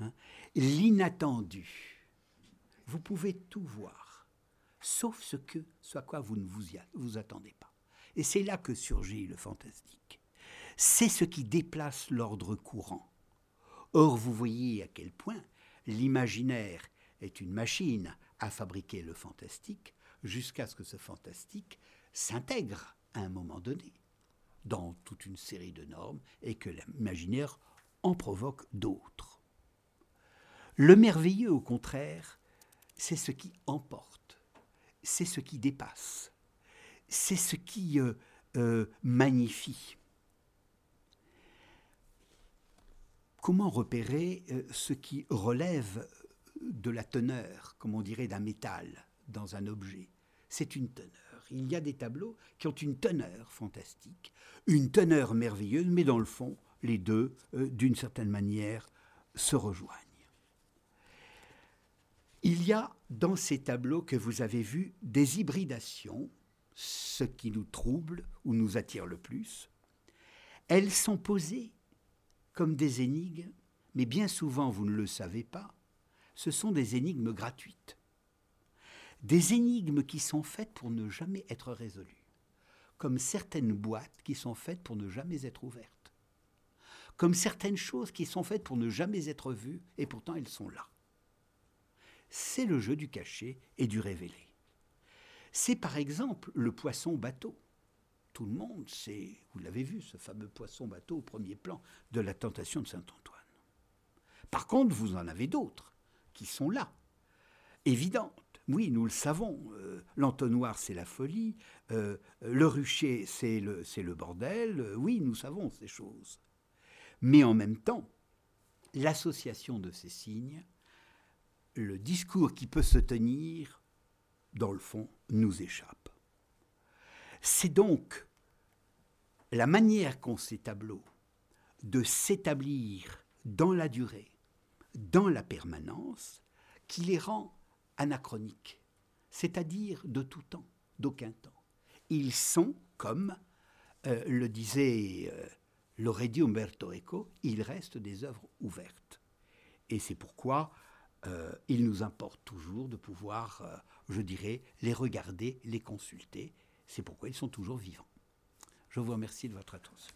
hein, l'inattendu. Vous pouvez tout voir, sauf ce que, quoi vous ne vous attendez pas. Et c'est là que surgit le fantastique. C'est ce qui déplace l'ordre courant. Or, vous voyez à quel point l'imaginaire est une machine à fabriquer le fantastique, jusqu'à ce que ce fantastique s'intègre à un moment donné dans toute une série de normes et que l'imaginaire en provoque d'autres. Le merveilleux, au contraire, c'est ce qui emporte, c'est ce qui dépasse, c'est ce qui euh, euh, magnifie. Comment repérer euh, ce qui relève de la teneur, comme on dirait, d'un métal dans un objet? C'est une teneur il y a des tableaux qui ont une teneur fantastique, une teneur merveilleuse, mais dans le fond, les deux, euh, d'une certaine manière, se rejoignent. Il y a dans ces tableaux que vous avez vus des hybridations, ce qui nous trouble ou nous attire le plus. Elles sont posées comme des énigmes, mais bien souvent vous ne le savez pas, ce sont des énigmes gratuites des énigmes qui sont faites pour ne jamais être résolues, comme certaines boîtes qui sont faites pour ne jamais être ouvertes, comme certaines choses qui sont faites pour ne jamais être vues, et pourtant elles sont là. C'est le jeu du caché et du révélé. C'est par exemple le poisson bateau. Tout le monde sait, vous l'avez vu, ce fameux poisson bateau au premier plan de la tentation de Saint-Antoine. Par contre, vous en avez d'autres qui sont là, évidentes oui, nous le savons, euh, l'entonnoir c'est la folie, euh, le rucher c'est le, bordel, euh, oui, nous savons ces choses. Mais en même temps, l'association de ces signes, le discours qui peut se tenir, dans le fond, nous échappe. C'est donc la manière qu'ont ces tableaux de s'établir dans la durée, dans la permanence, qui les rend anachronique, c'est-à-dire de tout temps, d'aucun temps. ils sont comme euh, le disait, euh, l'aurait Umberto Eco, ils restent des œuvres ouvertes. Et c'est pourquoi euh, il nous importe toujours de pouvoir, je dirais, les regarder, les consulter. C'est pourquoi ils sont toujours vivants. Je vous remercie de votre attention.